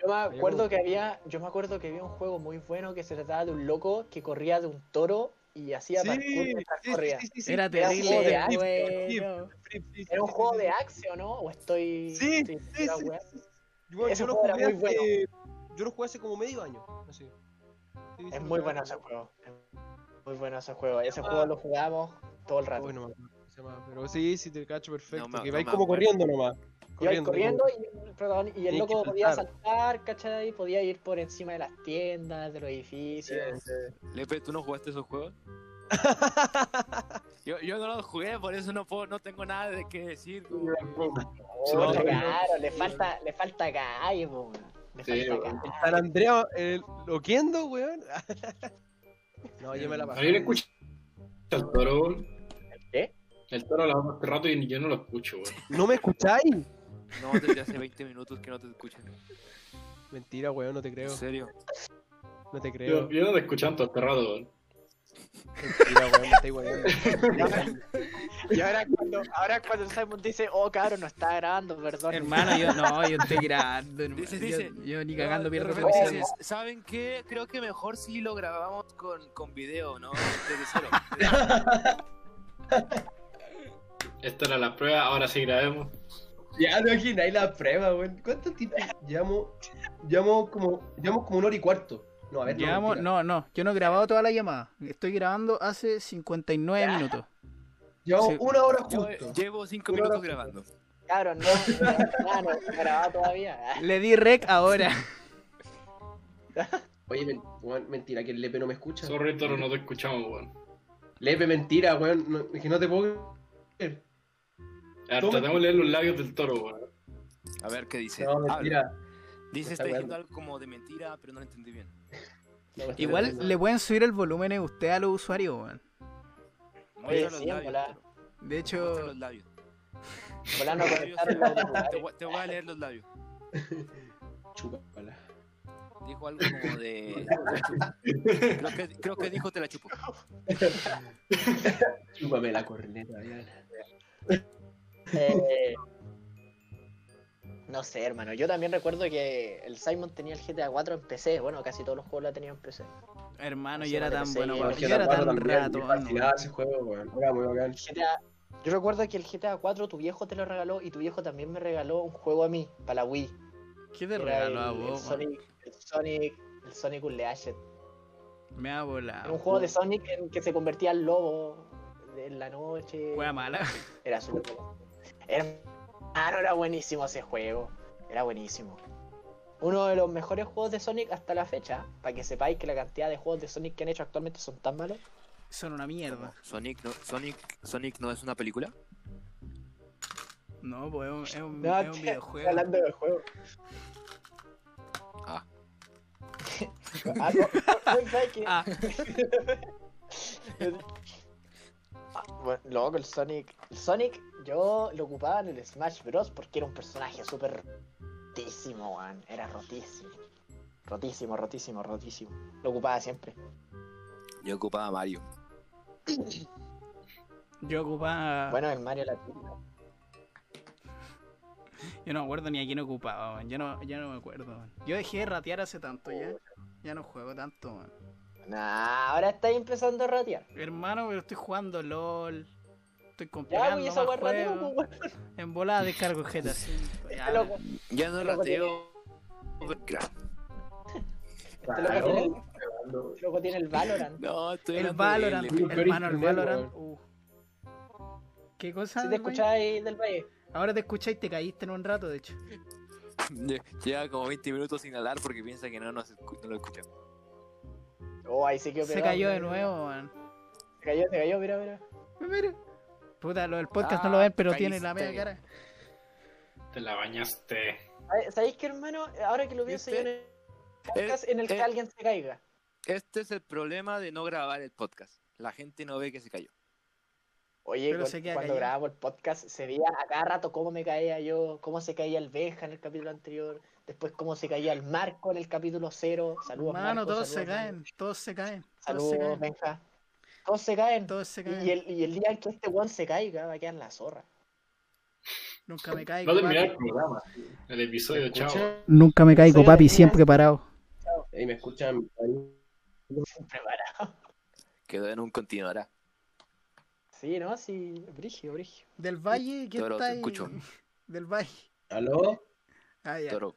Yo me acuerdo que había. Yo me acuerdo que había un juego muy bueno que se trataba de un loco que corría de un toro y hacía Sí, parkour mientras sí, corría. sí, sí, sí. Era Era un juego terrible, de era bueno. Era un juego de acción, ¿no? O estoy. Sí, estoy-. Yo, yo lo era jugué muy bueno. hace- Yo lo jugué hace como medio año. Así. Sí, sí, Es muy bueno ese juego. Muy bueno ese juego. Ese Ah. juego lo jugamos todo el rato. Uy, no me acuerdo cómo se llama, Pero sí, sí te cacho perfecto. No que no vais como corriendo nomás. Iba Corriendo, corriendo y el, protagon- y el loco podía saltar. ¿cachai? Podía ir por encima de las tiendas, de los edificios. Lepe, ¿tú no jugaste esos juegos? yo, yo no los jugué, por eso no puedo, no tengo nada de qué decir. Sí, claro, le falta, le falta calle, po. Le Sí, falta calle. San Andrea, el Loquendo, weón. no, yo me la A pasé. mí le escucho el toro. ¿Qué? El toro hablaba hace rato y yo no lo escucho, weón. ¿No me escucháis? No, desde hace 20 minutos que no te escuchan. Mentira, weón, no te En creo. serio. No te creo. yo no te escucho todo este rato, weón. Mentira, weón, me estáis weando. Y ahora cuando, ahora cuando Simon dice, oh cabrón, no está grabando, perdón. Hermano, yo no, yo estoy grabando, hermano. Dice, Yo- dice. Yo, ni cagando pierdo dices, ¿Saben qué? Creo que mejor si lo grabamos con, con video, ¿no? Desde cero. Esta era la prueba, ahora sí grabemos. Ya, no imagináis la prueba, weón. ¿Cuánto tiempo? Llevamos, llevamos como, llevamos como una hora y cuarto. No, a ver, Llevamos, no, no, yo no he grabado toda la llamada. Estoy grabando hace 59 minutos. Llevamos Sí. una hora justo. llevo 5 Una hora minutos grabando. Cabrón, no, no, no, no, grabado todavía. Le di rec ahora. Oye, men- weón, mentira, que el Lepe no me escucha. Sorry, toro, no te escuchamos, weón. Lepe, mentira, weón. No, es que no te puedo creer. A ver, Toma. tratemos de leer los labios del toro. A ver qué dice. No, mentira. Dice, Está está diciendo algo como de mentira, pero no lo entendí bien. Igual le pueden subir el volumen a usted a los usuarios, weón. Oye, los sí, labios. Toro. De hecho, los labios. Volando a Los conectar labios los son- te, voy- te voy a leer los labios. Chúpala. Dijo algo como de. Creo que, creo que dijo te la chupo. Chúpame la corneta, ya. Eh, no sé, hermano. Yo también recuerdo que el Simon tenía el GTA 4 en PC. Bueno, casi todos los juegos la tenían en PC. hermano, yo era tan sé, bueno, yo weón. el Yo GTA era 4 tan también, me ratón, fascinaba weón. ese juego, weón. Era muy bacán. El GTA... Yo recuerdo que el GTA 4 tu viejo te lo regaló y tu viejo también me regaló un juego a mí, para la Wii. ¿Qué te Era regaló a el, el vos, weón? Sonic, el Sonic, el Sonic Unleashed. Me ha volado. Era un juego de Sonic en que se convertía en lobo en la noche. Wea mala. Era súper bueno. Hermano, era buenísimo ese juego. Era buenísimo. Uno de los mejores juegos de Sonic hasta la fecha. Para que sepáis que la cantidad de juegos de Sonic que han hecho actualmente son tan malos. Son una mierda. Sonic no, Sonic, Sonic no es una película. No, pues es un, es un, No, es un videojuego. Hablando del juego. Ah. Ah, no, no, no. Ah, Ah, bueno, loco, el Sonic. El Sonic yo lo ocupaba en el Smash Bros. porque era un personaje súper rotísimo, weón. Era rotísimo. Rotísimo, rotísimo, rotísimo. Lo ocupaba siempre. Yo ocupaba a Mario. yo ocupaba. Bueno, el Mario Latino. Yo no me acuerdo ni a quién ocupaba, weón. Yo no, yo no me acuerdo, weón. Yo dejé de ratear hace tanto ya. Ya no juego tanto, weón. Nah, ahora estáis empezando a ratear. Hermano, pero estoy jugando LOL. Estoy Ya, comprando pues esa más rateo, pues. En volada descargo el GTA V. Este ya. loco, Ya no Luego rateo. este loco tiene el, este loco tiene el Valorant. No, estoy El Valorant, él. Pero hermano, el Valorant. Uh. ¿Qué cosa? Si te escucháis del Valle. Ahora te escucháis y te caíste en un rato, de hecho. Lle- Lleva como 20 minutos sin hablar porque piensa que no, nos escu- no lo escuchamos. Oh, ahí sí que Se cayó de nuevo, man. Se cayó, se cayó, mira, mira. Mira. Puta, lo del podcast no Ah, lo ven, pero caíste. tiene la media cara. Te la bañaste. ¿Sabéis qué, hermano? Ahora que lo pienso yo en el podcast en el que eh. alguien se caiga. Este es el problema de no grabar el podcast. La gente no ve que se cayó. Oye, Pero cuando grabamos el podcast se veía a cada rato cómo me caía yo, cómo se caía el Benja en el capítulo anterior, después cómo se caía el Marco en el capítulo cero. Saludos, Mano, Marco, todos se saludos, caen, todos se caen, todos se Saludos, caen, Benja. Todos se caen. todos se Y caen. el, y el día en que este one se caiga va a quedar la zorra. Nunca me caigo, No terminar el programa. El episodio, chao. Nunca me caigo, papi, siempre parado. Ahí me escuchan. ahí. Preparado. Quedó en un continuará. Sí, ¿no? Sí, brigio, brigio. Del Valle, ¿qué Toro, te está ahí? escucho. Del Valle. ¿Aló? Ah, ya. Toro.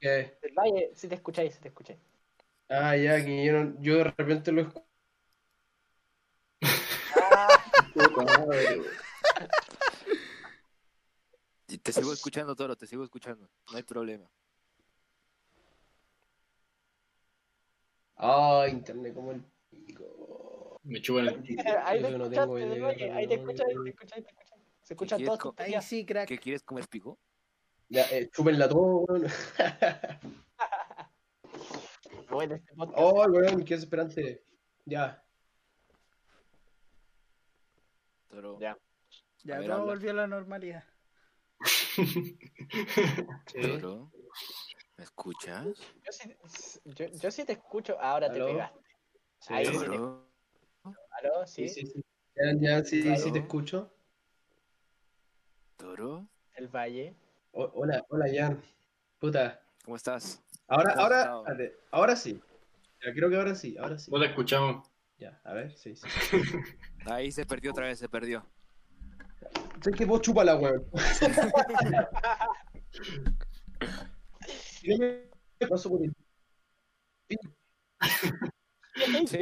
¿Qué? Del Valle, si te escucháis, si te escucháis. Ah, ya, que yo, no- yo de repente lo escucho. Te sigo escuchando, Toro, te sigo escuchando. No hay problema. Ah, internet como el pico. Me chupan el. Ahí te no Valle, ahí te no. te escucháis. Se escuchan co- Ahí sí, crack. ¿Qué quieres comer pico? Ya, eh, chúpenla todo, weón. De este podcast. Oh, weón, qué desesperante. Ya. Toro. Ya. Ya todo habla. volvió a la normalidad. Toro. ¿Me escuchas? Yo sí, yo, yo sí te escucho, ahora te ¿Aló? pegaste. Sí, Ahí sí. Toro. ¿Aló? sí, Sí, sí, sí. Ya, ya, sí, sí te escucho. Toro. el Valle. O- hola, hola, Jan. Puta. ¿Cómo estás? Ahora, ¿Cómo has ahora, ahora sí. Ya creo que ahora sí, ahora sí. No te escuchamos. Ya, a ver, sí, sí. Ahí se perdió otra vez, se perdió. Sé que vos weón. Dígame, ¿qué pasó por el- Sí.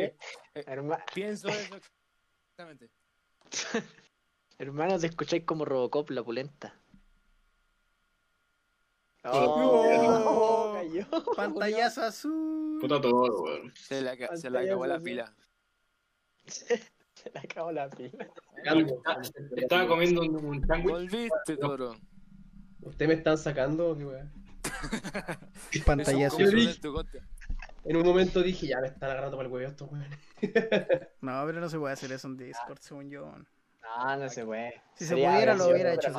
Herma- Pienso eso exactamente. hermano, te escucháis como Robocop, la pulenta. Oh. cayó. Pantallazo azul. Puta todo, weón. Se le, aca- se le acabó la pila. Se le acabó la pila. Estaba comiendo un, un sándwich. Volviste, Toro. ¿Ustedes me están sacando? ¿Qué weón? Pantallazo ¿Cómo azul. en un momento dije, ya me están agarrando para el huevo estos weones. No, pero no se puede hacer eso en Discord, según yo. No, no se puede. Si se pudiera, lo hubiera hecho,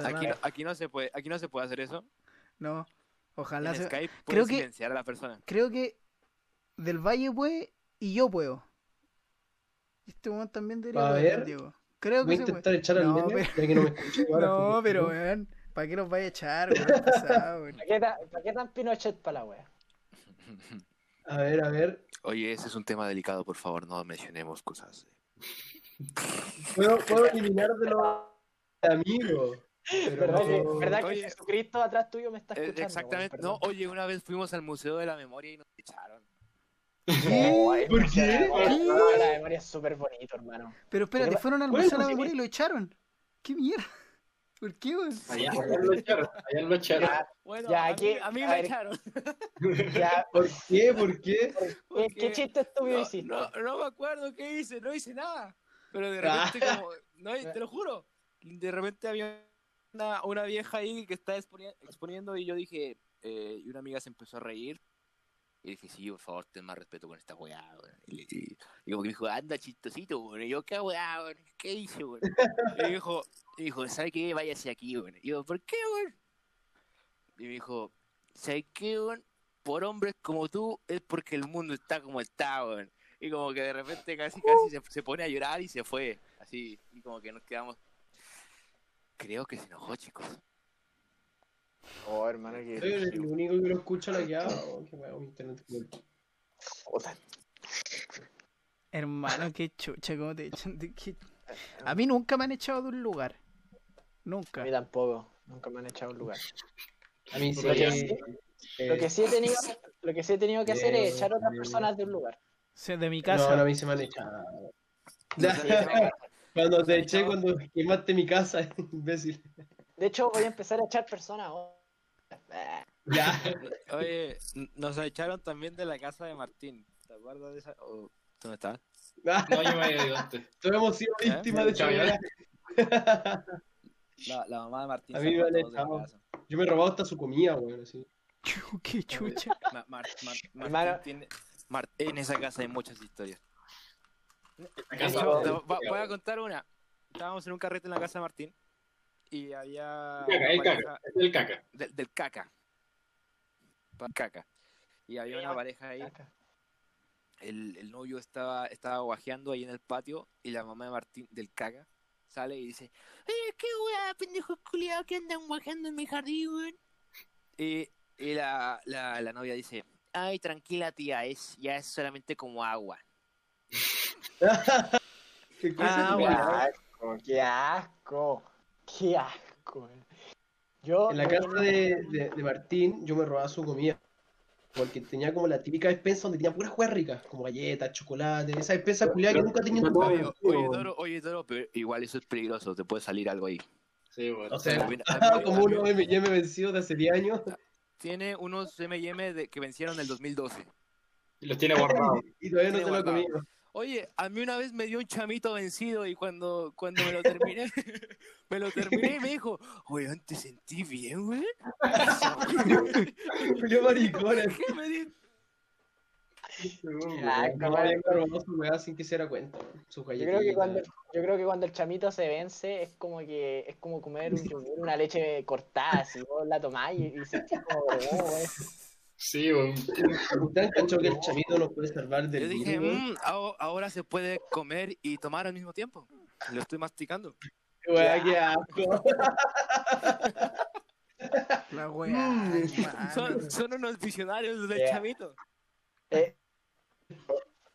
aquí no se puede, aquí no se puede hacer eso. No, ojalá En se... Skype creo que- silenciar a la persona. Creo que Del Valle puede y yo puedo. Este weón también debería A poder, ver. Diego. Creo Voy que a intentar puede. echar al No, nene, pero- ya que no me escucha. ahora, No, porque- pero weón, ¿para qué nos vaya a echar, weón? ¿Para qué, ta- para qué tan Pinochet para la wea? A ver, a ver. Oye, ese es un tema delicado, por favor, no mencionemos cosas. Puedo, puedo eliminar de los amigos. Pero ¿Verdad, que, no- ¿verdad que Oye. Jesucristo atrás tuyo me está Eh, escuchando? exactamente. No, oye, una vez fuimos al Museo de la Memoria y nos echaron. No, el ¿Por la qué? memoria- ¿Qué? no, la memoria es súper bonito, hermano. Pero espérate, fueron al Museo de la. Memoria y lo echaron. ¿Qué mierda? ¿Por qué, weón? Allá, allá lo echaron. Allá lo echaron. Ya, Bueno, Ya, a, aquí- mí, a mí a me ver. echaron. ya, ¿Por qué? ¿Por qué? ¿qué, qué chiste estúpido No, hiciste? no, no me acuerdo qué hice, no hice nada. Pero de Ah. repente, como, no, te lo juro, de repente había una, vieja ahí que exponi- exponiendo y yo dije, eh, y una amiga se empezó a reír. Y dije, sí, por favor, ten más respeto con esta weá. Y, y- y como que me dijo, anda chistosito, weón. Y yo, ¿qué weá, weón? ¿Qué hice, weón? Y dijo, y dijo, ¿sabe qué? Váyase aquí, weón. Y yo, ¿por qué, weón? Y me dijo, ¿sabe qué, weón? Por hombres como tú es porque el mundo está como está, weón. Y como que de repente casi casi se pone a llorar y se fue. Así, y como que nos quedamos. Creo que se enojó, chicos. Oh, hermano, que. Soy el único que lo escucha la que hago. Qué internet. Puta. Hermano, qué chucha, ¿cómo te echan? de qué- A mí nunca me han echado de un lugar. A Nunca. mí tampoco. Nunca me han echado un lugar. A mí sí. Lo que sí- eh, Lo que sí he tenido, lo que sí he tenido que hacer es echar a otras Eh, personas de un lugar. O sea, de mi No, casa. no, a mí se me han echado. Cuando te eché, cuando quemaste mi casa, imbécil. De hecho, voy a empezar a echar personas. ahora. Ya. Oye, nos echaron también de la casa de Martín. ¿Te acuerdas de esa? o- ¿Dónde estabas? No, yo me había ido antes. Todos hemos sido ¿Eh? víctimas de weá. La, la mamá de Martín. A se mí casa. Yo me he robado hasta su comida, weón, así. Qué chucha. Ma- Mar- Mar- Martín Hermano. tiene- Mar- en esa casa hay muchas historias. La De casa hecho, de- te va- voy a contar una. Estábamos en un carrete en la casa de Martín y había Caca, el caca, pareja- es el caca. del, del caca. Pa- Caca. Y había una pareja ahí. El, el novio estaba, estaba guajeando ahí en el patio y la mamá de Martín, del caca, sale y dice: ¡Eh, qué weá, pendejos culiados que andan guajeando en mi jardín, weón! Y, y la, la, la novia dice: Ay, tranquila, tía, es, ya es solamente como agua. ¿Qué cosa, Ah, Qué asco, qué asco. Qué asco. Yo En la casa de, de, de Martín, yo me robaba su comida. Porque tenía como la típica despensa donde tenía puras juegas ricas, como galletas, chocolate, esa despensa culiada que nunca tenía en tu Oye, casa. Oye, Toro, oye, Toro, pero igual eso es peligroso, te puede salir algo ahí. Sí, bueno. O sea, como uno M&M vencido de hace 10 años. Tiene unos M&M que vencieron en el 2012. Y los tiene guardados. Y todavía no te lo guardado. comido. Oye, a mí una vez me dio un chamito vencido y cuando, cuando me lo terminé, me lo terminé y me dijo, oye, ¿te sentí bien, güey? Yo maricona. ¿Qué me di? Su sin que se diera cuenta. Sus Yo creo que cuando yo creo que cuando el chamito se vence es como que es como comer un yogur, una leche cortada, así vos la tomás y, y sentís como oh. Sí, bueno. ¿Ustedes cachado que el chamito nos puede salvar del Yo dije, virus? "Mm, aho- ahora se puede comer y tomar al mismo tiempo. Lo estoy masticando. Qué asco. La hermano. Son, son unos visionarios del Yeah. chamito. Eh,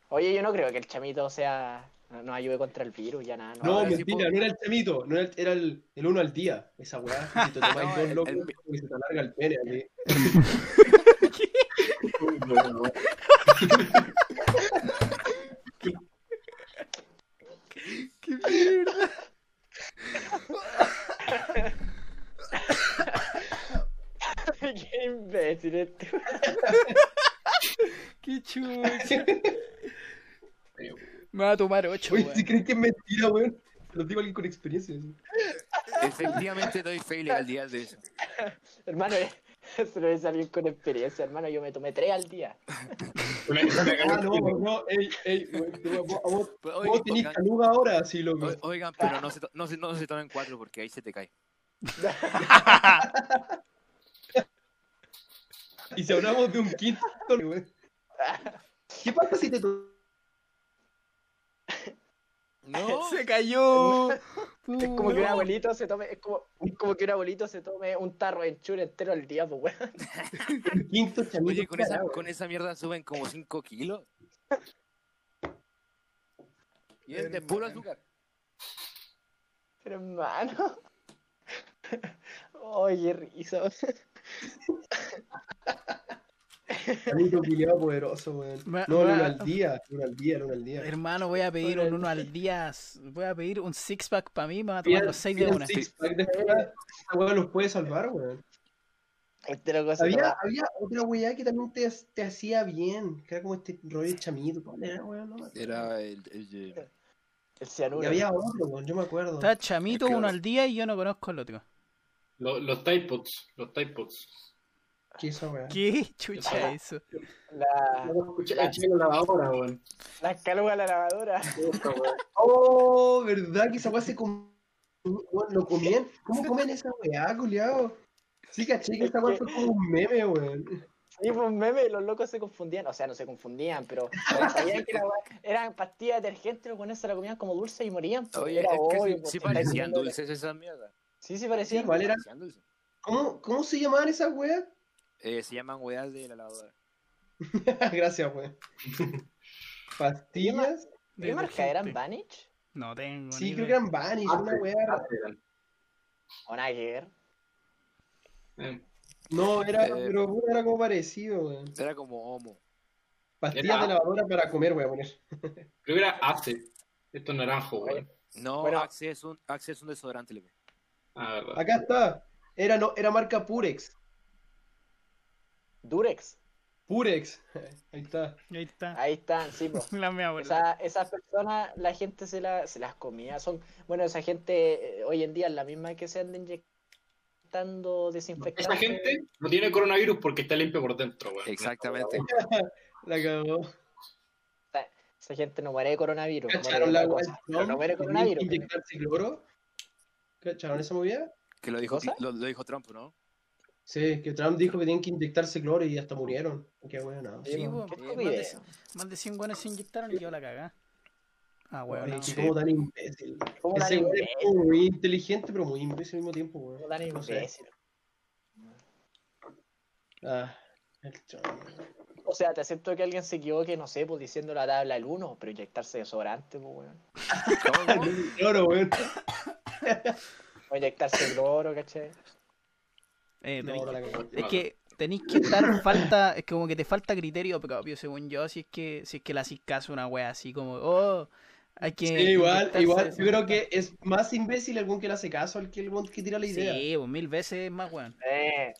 Oye, yo no creo que el chamito sea no- ayude contra el virus, ya nada. No, sí mentira, no era el chamito, no era el, era el, el uno al día. Esa weá, si te tomáis No, dos locos, el- se te alarga el pene. así. Qué mierda. Qué imbécil este. Qué chucha. Me va a tomar ocho, Oye, weón. si creen que es mentira, weón. Te lo digo a alguien con experiencia. Efectivamente doy fe ilegal días de eso. Hermano, eso lo es alguien con experiencia, hermano. Yo me tomé tres al día. Me- me cagó Ah, no, no, ey, ey, vos, vos, Pero, vos oigan, tenés caluga ahora, sí, loco. oigan, pero no se, to- no, se, no se tomen cuatro porque ahí se te cae. Y si hablamos de un quinto, güey. ¿Qué pasa si te No, Se cayó. Es como que un abuelito se tome, es como, es como que un abuelito se tome un tarro de enchur entero al día, pues weón. oye, con esa, con esa mierda suben como 5 kilos. Y es de puro azúcar. Pero hermano. Oye, risa. Chamito culiado poderoso, weón. No, me- uno al día, uno al día, uno al día. Hermano, voy a pedir un uno al día. Voy a pedir un six pack para mí. Me va a tomar los seis de una. six pack de Esa weá los puede salvar, weón. Este Había, había otra weá que también te, te hacía bien, que era como este rollo de chamito. ¿Cuál era, weón? No. Era el, el el Y cianuro. había otro, weón, yo me acuerdo. Está chamito uno al día y yo no conozco el otro. Los, los Tide Pods, los Tide Pods. ¿Qué chucha es eso? La, escuché la lavadora, weón. la caluga a la lavadora. Oh, ¿verdad que esa weá se com... ¿Lo comían? ¿Cómo comen esa weá, culiao? Sí, caché que esa weá fue como un meme, weón. Sí, fue un meme y los locos se confundían. O sea, no se confundían, pero sabían que la weá- eran pastillas de detergente, los con eso la comían como dulce y morían. pues, Oye, era es que obvio, sí, pues, sí si estáis parecían dulces esas mierdas. Sí, sí parecían. Sí, ¿cuál era? ¿Cómo, ¿Cómo se llamaban esas weas? Eh, se llaman weas de la lavadora. Gracias, weón. Pastillas. ¿Qué marca eran? ¿Vanish? No tengo. Sí, ni creo que eran Vanish, una wea. ¿O ver? Eh, No, era, Eh. pero era como parecido, weón. Era como homo. Pastillas Era- de lavadora para comer, poner. Creo que era Ace. Esto es naranjo, weón. No, Bueno. Axe es un, Axe es un desodorante, loco. Ah, verdad. Acá está. Era, no, era marca Purex. Durex. Purex. Ahí está. Ahí está. Ahí están, sí, pues. La mía abuela. Esa, esas personas, la gente se, la, se las comía. Son, bueno, esa gente eh, hoy en día es la misma que se anda inyectando desinfectante. Esa gente no tiene coronavirus porque está limpio por dentro, weón. Exactamente. La cagó. Esa gente no muere de coronavirus. ¿Cacharon la cosa, Trump? no muere de coronavirus. que inyectarse cloro? ¿Cacharon esa movida? Que lo dijo, lo, lo dijo Trump, ¿no? Sí, que Trump dijo que tienen que inyectarse cloro y hasta murieron. Qué bueno. Sí, qué eh, más, de, más de 100 buenos se inyectaron y yo la cagá. Ah, Bueno, weón. no. sí. como tan imbécil. ¿Cómo tan Ese weón es imbécil? muy inteligente, pero muy imbécil al mismo tiempo, weón. ¿Cómo tan No sé. imbécil? Ah, el Trump. O sea, te acepto que alguien se equivoque, no sé, pues diciendo la tabla del 1, pero inyectarse desodorante, pues, weón. ¿Cómo, cómo? Cloro, weón. O inyectarse cloro, ¿cachai? Eh, tenéis- es que tenéis que estar falta, es como que te falta criterio propio, según yo, si es que, si es que le haces caso a una wea así como, oh, hay que. Sí, igual, igual. Yo creo que es más imbécil algún que le hace caso al que el que tira la idea. Sí, pues mil veces más weón. Eh,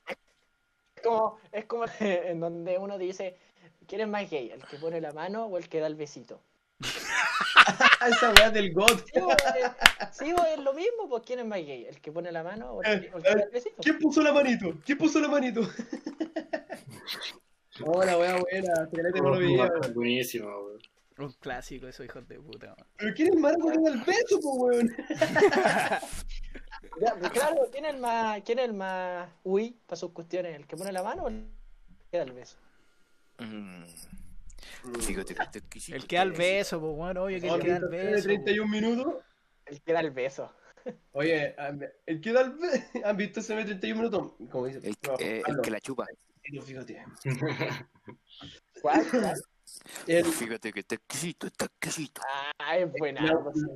es como, es como en donde uno dice, ¿quién es más gay? ¿El que pone la mano o el que da el besito? Esa weá del God. Sí, pues, eh, sí, pues, es lo mismo, pues ¿quién es más gay? ¿El que pone la mano o el, que- o el que da el besito? ¿Quién puso la manito? ¿Quién puso la manito? Oh, la wea buena. Fíjate, no lo veía. weón. Buenísimo, weón. Un clásico, eso, hijos de puta. weón. Pero ¿quién es el malo que da el beso, po, weón? Ya, pues, claro, ¿quién es el más, quién es el más uy para sus cuestiones? ¿El que pone la mano o el que da el beso? Mm. Fíjate que exquisito El que da el es. beso, pues bueno, obvio que el que da el beso. 31 minutos. El que da el beso. Oye, el que da el beso. ¿Han visto ese de 31 minutos? Como dice. El, no, eh, el que la chupa. fíjate. ¿Cuál? El- Fíjate que está exquisito, está exquisito. Ah, es buena.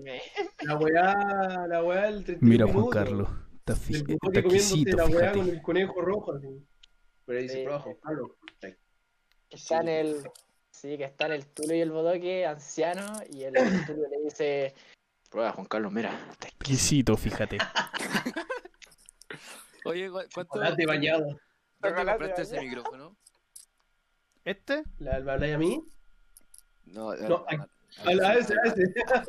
Me- la weá, la weá del 31 Mira, Juan minutos. Carlos. Está, fi- El está exquisito, la weá fíjate. con el conejo rojo. Así. Pero dice, Sí. "Prueba, Juan Carlos. que está en el. Sí, que está en el Tulio y el Bodoque, anciano, y el, el Tulio le dice. Prueba, Juan Carlos, mira. te- Exquisito, fíjate. Oye, ¿cu- ¿cuánto, Chocolate bañado. ¿dónde Chocolate compraste ese micrófono? ¿Este? ¿La, ¿Me habláis a mí? No, No, a- A, la- a ese,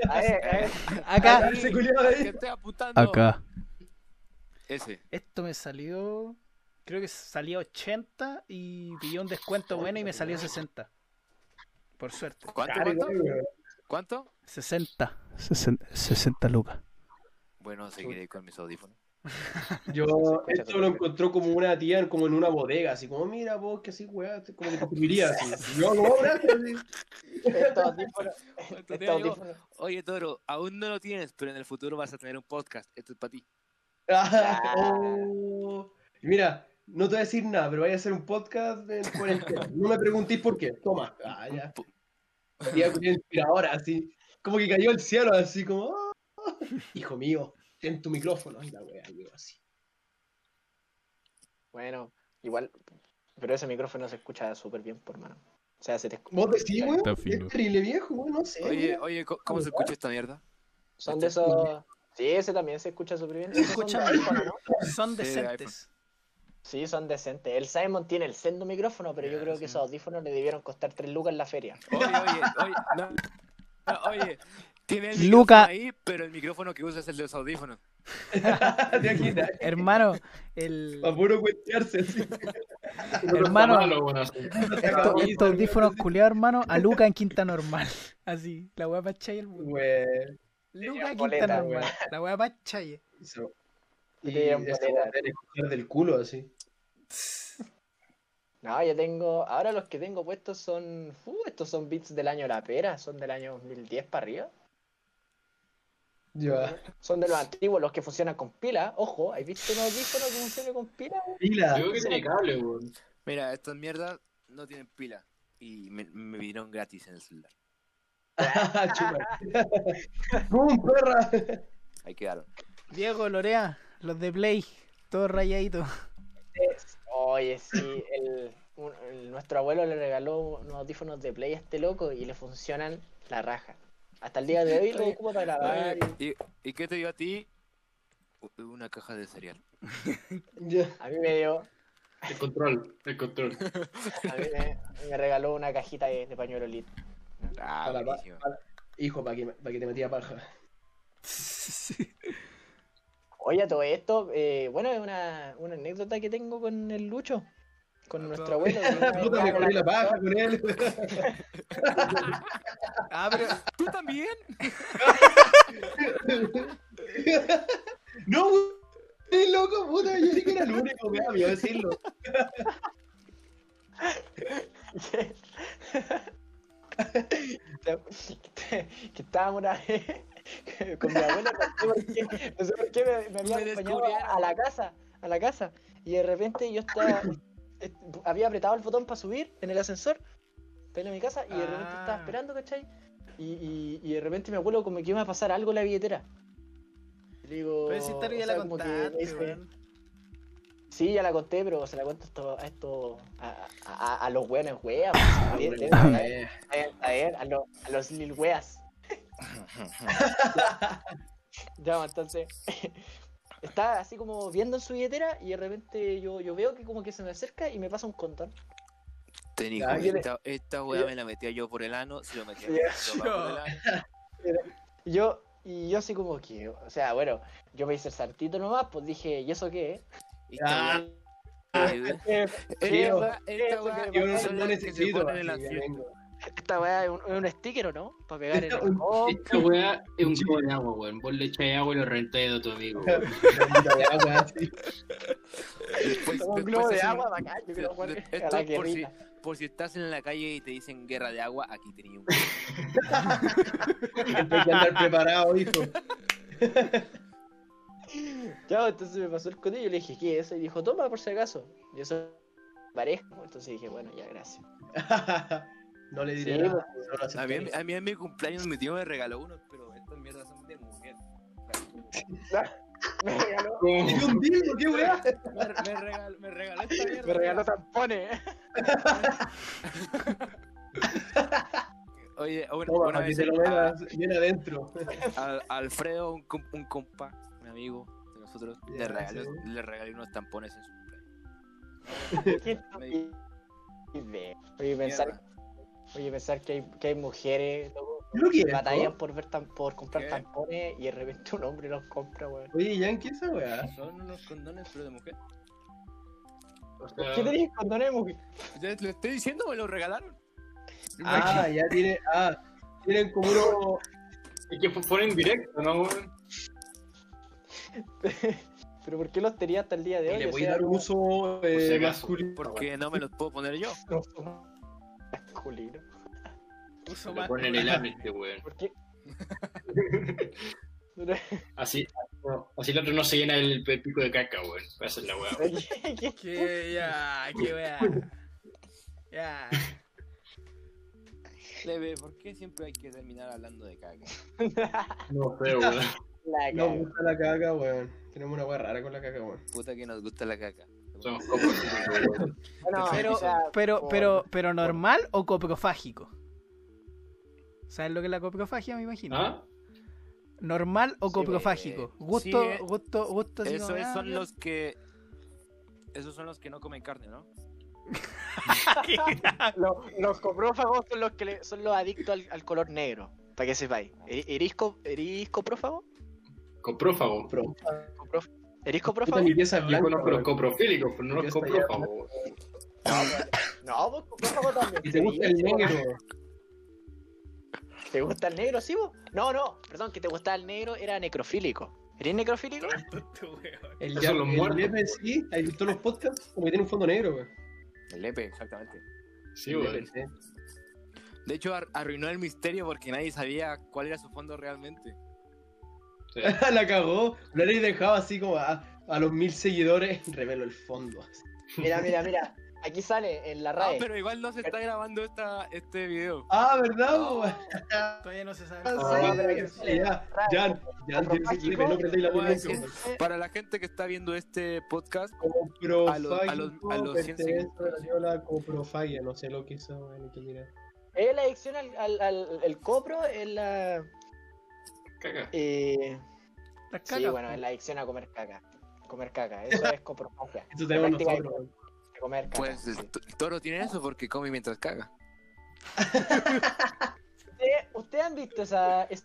a ese. Acá. A ese culiado ¿Qué ahí. estoy apuntando? Acá. Ese. Esto me salió. Creo que salía 80 y pillé un descuento bueno y me salió 60. Por suerte. ¿Cuánto? ¿Cuánto? ¿Cuánto? 60. 60, 60 lucas. Bueno, seguiré con mis audífonos. Yo esto lo encontró como una tía como en una bodega, así como, mira vos, que así, weá, como que te así. Yo, no, gracias. Estos Oye, Toro, aún no lo tienes, pero en el futuro vas a tener un podcast. Esto es para ti. Oh. Y Mira, no te voy a decir nada, pero voy a hacer un podcast en cuarentena. No me preguntéis por qué. Toma. Ah, ya. Inspiradora, así. Como que cayó el cielo, así como. "Ah, hijo mío, ten tu micrófono. Y la wea, yo así. Bueno, igual, pero ese micrófono se escucha súper bien, por mano. O sea, se te escucha. ¿Vos decís, weón? Es terrible viejo, weón, no sé. Oye, oye, ¿cómo, cómo se escucha esta mierda? Son de esos. Sí, ese también se escucha súper bien. Esos son de iPhone, ¿no? Son Sí, de decentes. Sí, son decentes. El Simon tiene el sendo micrófono, pero yo creo sí. que esos audífonos le debieron costar 3 lucas en la feria. Oye, oye, oye, no, no, oye, tiene el Luca. micrófono ahí, pero el micrófono que usa es el de los audífonos. Hermano, el. Pa' puro cuentearse. Hermano, Malo, bueno. Esto- estos audífonos culiados, hermano, a Luca en quinta normal. Así, la weá para Chaye el mundo. Weón. Luca en quinta normal. La weá para Chaye. Eso. Y Y esa escoger del culo, así. No, yo tengo. Ahora los que tengo puestos son. Uh, estos son beats del año La Pera, son del año 2010 para arriba. Ya. Son de los antiguos, los que funcionan con pila. Ojo, ¿has visto un audífono que funcione con pila? Pila. Yo creo que tiene cable, weón. Mira, estas mierdas no tienen pila y me, me vinieron gratis en el celular. Chupa. ¡Pum, perra! Ahí quedaron. Diego, Lorea, los de Play, todos rayaditos. Oye, sí, el, un- el- nuestro abuelo le regaló unos audífonos de Play a este loco y le funcionan la raja. Hasta el día de hoy lo ocupo para grabar. y- ¿Y, ¿Y qué te dio a ti? Una caja de cereal. A mí me dio, El control, el control. a mí me, me regaló una cajita de, de pañuelo lit. Ah, Para para- Hijo, para que, pa' que te metía paja. Oye, todo esto, eh, bueno, es una, una anécdota que tengo con el Lucho, con nuestro abuelo. Puta, me corrí la paja con él. Ah, pero. ¿Tú también? no, güey, loco, puta, yo dije que era el único, me miedo decirlo. que, que estábamos una vez con mi abuela, no sé por qué, no sé por qué me, me había Me acompañado a la casa, a la casa, y de repente yo estaba, eh, había apretado el botón para subir en el ascensor, a mi casa, y de repente Ah. estaba esperando, ¿cachai? Y, y, y de repente me acuerdo como que iba a pasar algo en la billetera. Y le digo, Pero si esta ya la contaste, dice-. Sí, ya la conté, pero se la cuento esto, a esto a, a, a los weones weas. Ah, pues, a, ver, a los lil weas. ya, entonces, estaba así como viendo en su billetera y de repente yo, yo veo que como que se me acerca y me pasa un condón. Ten hijo, Ah, ¿quiere- esta, esta weá me la metía yo por el ano, se lo metía yo por el ano. Y yo, y yo así como que, o sea, bueno, yo me hice el saltito nomás, pues dije, ¿y eso qué esta Ah. weá- ¿Qué- Esta weá- esta Yo no, se necesito. ponen en la. Esta weá es un, sticker, ¿o no? Para pegar en el oh, Esta weá es un cubo de agua, weón. Vos le echáis agua y lo rentáis de tu amigo, weón. Después, un globo de agua bacán, yo a esto es por si, guerrita. por si estás en la calle y te dicen guerra de agua, aquí tenía un Hay que andar preparado, hijo. Ya, entonces me pasó el código y yo le dije, ¿qué es eso? Y dijo, toma por si acaso. Y eso pareja, entonces dije, bueno, ya, gracias. No le diré Sí, nada. solo A mí, a mí en mi cumpleaños mi tío me regaló uno, pero estas mierdas son de mujer. Me regaló, ¿Cómo? ¡Es un dildo, qué weá! Me, me regaló, me regaló esta mierda. me regaló tampones. Oye, una, Toma, una vez te lo a- bien adentro. a- a Alfredo, un, com- un compa, un amigo de nosotros, Ya, le, regaló, sí. le regalé unos tampones en su cumpleaños. Qué estupidez. Oye, pensar. Oye, pensar que hay, que hay mujeres loco, ¿Lo que batallan por ver tan, por comprar ¿Qué? tampones y de repente un hombre los compra, weón. Oye, Yankee, esa weá. Son unos condones, pero de mujer. O sea, ¿Qué tenéis condones, mujer? Ya le estoy diciendo, me lo regalaron. Ah, ya tiene. Ah, tienen como uno. Es que ponen directo, ¿no, weón? Pero ¿por qué los tenía hasta el día de hoy? Le O voy a dar un uso eh, masculino. Porque no me los puedo poner yo. no masculinos. Uso más. ponen el ano este weón. ¿Por qué? Así, así el otro no se llena el pico de caca, weón. Para hacer la weá. ¿Qué- qué- Que ya, que wea. Ya. Leve, ¿por qué siempre hay que terminar hablando de caca? No sé, weón. La Nos gusta la caca, weón. Tenemos una weá rara con la caca, weón. Puta que nos gusta la caca. Somos. Bueno, Pero, pero, pero, pero normal o coprofágico. ¿Sabes lo que es la coprofagia, me imagino? ¿Ah? ¿Normal o Sí, coprofágico? eh, Gusto, sí, eh, gusto, gusto como, ah, son los que. Esos son los que no comen carne, ¿no? Los, los coprófagos son los que le- son los adictos al, al color negro. Para que sepáis. ¿Eri- ¿Erís, co- erís coprófago? Coprófago. Pro. Coprof- ¿Erís Puta, coprófago? Mi pieza es Yo conozco los coprofílicos, pero no los coprófagos. No, pues coprófago también. ¿Y te gusta el negro? ¿Te gusta el negro, sí, vos? No, no, perdón, que te gustaba el negro era necrofílico. ¿Eres necrofílico? El, Esos ya, los el muertos. Lepe sí, ¿has visto los podcasts? Como que tiene un fondo negro, weón. El lepe, exactamente. Sí, El sí. De hecho, ar- arruinó el misterio porque nadie sabía cuál era su fondo realmente. Sí. la cagó. Lo habréis dejado así como a, a los mil seguidores. Revelo el fondo. así. Mira, mira, mira. Aquí sale en la Ah, RAE. pero igual no se está grabando esta, este video. Ah, ¿verdad? Todavía no se sabe. Ah, pero sí, aquí sí, sale ya, RAE. ya, ya, tienes que Felipe, no perdéis la Voy a luz decir- nunca, Para la gente que está viendo este podcast, A los- a los- a los 100 pertenece a la coprofagia, no sé lo que mirar. Es la adicción al, al, al- el copro, es la. Caca. Eh, Las sí, cacas, bueno, es la adicción a comer caca. Comer caca, eso es coprofagia. Eso tenemos nosotros, de comer caca. pues el, el toro tiene eso porque come mientras caga. ¿Ustedes ¿Ustedes han visto esa, ese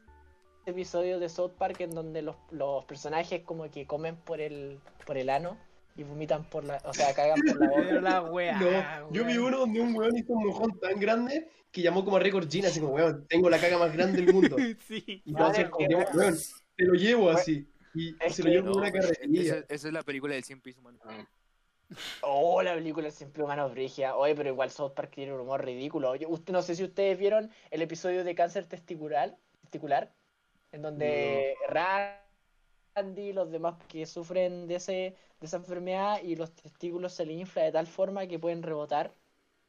episodio de South Park en donde los, los personajes como que comen por el, por el ano y vomitan por la. O sea, cagan por la Pero boca? la wea. No, yo vi uno donde un weón hizo un mojón tan grande que llamó como a Record Gina, así como, weón, tengo la caga más grande del mundo. Sí. Y No, todos es se que, como, weón. weón, te lo llevo así. Y Es se lo llevo No, una carretilla. esa es la película del 100 pies humano. Ah. Oh, la película Siempre Humanos Brigia. Oye, pero igual South Park tiene un humor ridículo. Yo, usted, no sé si ustedes vieron el episodio de cáncer testicular, testicular en donde Randy y los demás que sufren de, ese, de esa enfermedad y los testículos se le infla de tal forma que pueden rebotar.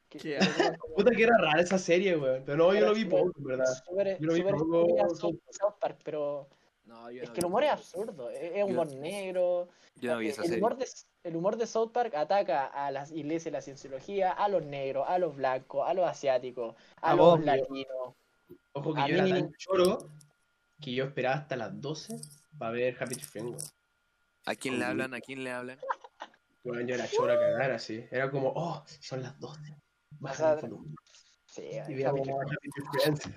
Que- que Puta que era rara esa serie, weón. Pero no, yo lo vi poco, en verdad. súper- Yo lo vi poco, South Park, pero No, yo es no que el vi humor es absurdo. Es, es humor negro. Yo no vi esa el, serie. humor de, el humor de South Park ataca a las iglesias de la cienciología, a los negros, a los blancos, a los asiáticos, a, A los vos, latinos. Ojo que A yo era mí- tan choro que yo esperaba hasta las 12 para ver Happy Tree Friends. ¿A quién le hablan? ¿A quién le hablan? Weón, yo era choro a cagar así. Era como, oh, son las 12. Baja el volumen. Sí, Y Friends.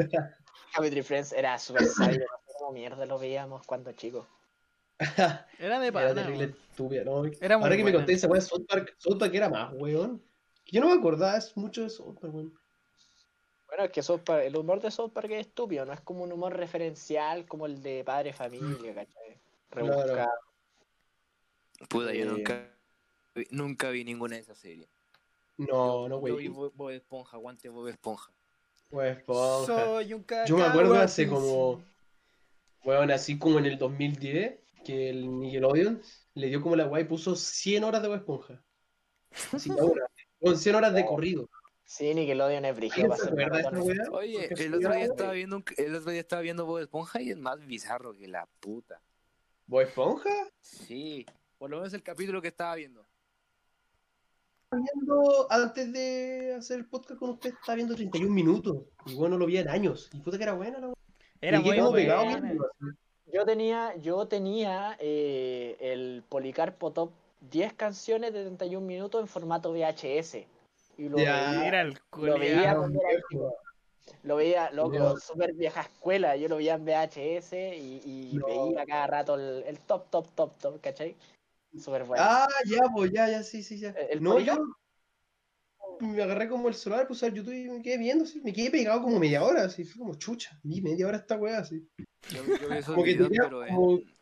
Happy Tree Friends era súper sabio. cómo mierda lo veíamos cuando chicos. Era de Era pana. terrible weón. estúpida, ¿no? Era muy Ahora que me conté esa de South Park, South Park era más, weón. Yo no me acordaba es mucho de South Park, weón. Bueno, es que South Park- el humor de South Park es estúpido, no es como un humor referencial como el de Padre Familia, ¿cachai? Claro. Puta, yo Eh. nunca, vi- nunca vi ninguna de esas series. No, no, Yo vi güey. Bob Bob Esponja, aguante Bob Esponja. Pues, esponja. Soy un Yo me acuerdo cacao hace como, weón, así como en el 2010, que el Nickelodeon le dio como la guay y puso 100 horas de Bob Esponja. Así que ahora, con 100 horas de corrido. Sí, Nickelodeon es brígido. Oye, el otro día estaba viendo un- el otro día estaba viendo Bob Esponja y es más bizarro que la puta. ¿Bob Esponja? Sí, por lo menos el capítulo que estaba viendo. Viendo, antes de hacer el podcast con usted, estaba viendo 31 minutos. Y bueno, no lo vi en años. Y puta que era buena la. Era muy pegado. Yo tenía, yo tenía eh, el Policarpo Top 10 canciones de 31 minutos en formato VHS. Y lo Ya. veía, Era el lo veía culiao. cuando era chico. Lo veía, loco, súper vieja escuela. Yo lo veía en VHS y, y No. veía cada rato el, el top, top, top, top, ¿cachai? Súper bueno. Ah, ya, pues ya, ya, sí, sí, ya. El no, yo, me agarré como el celular, puse al YouTube y me quedé viendo, así. Me quedé pegado como media hora, así. Fue como chucha. Vi media hora esta weá, así. Yo, yo vi esos Como que pero en-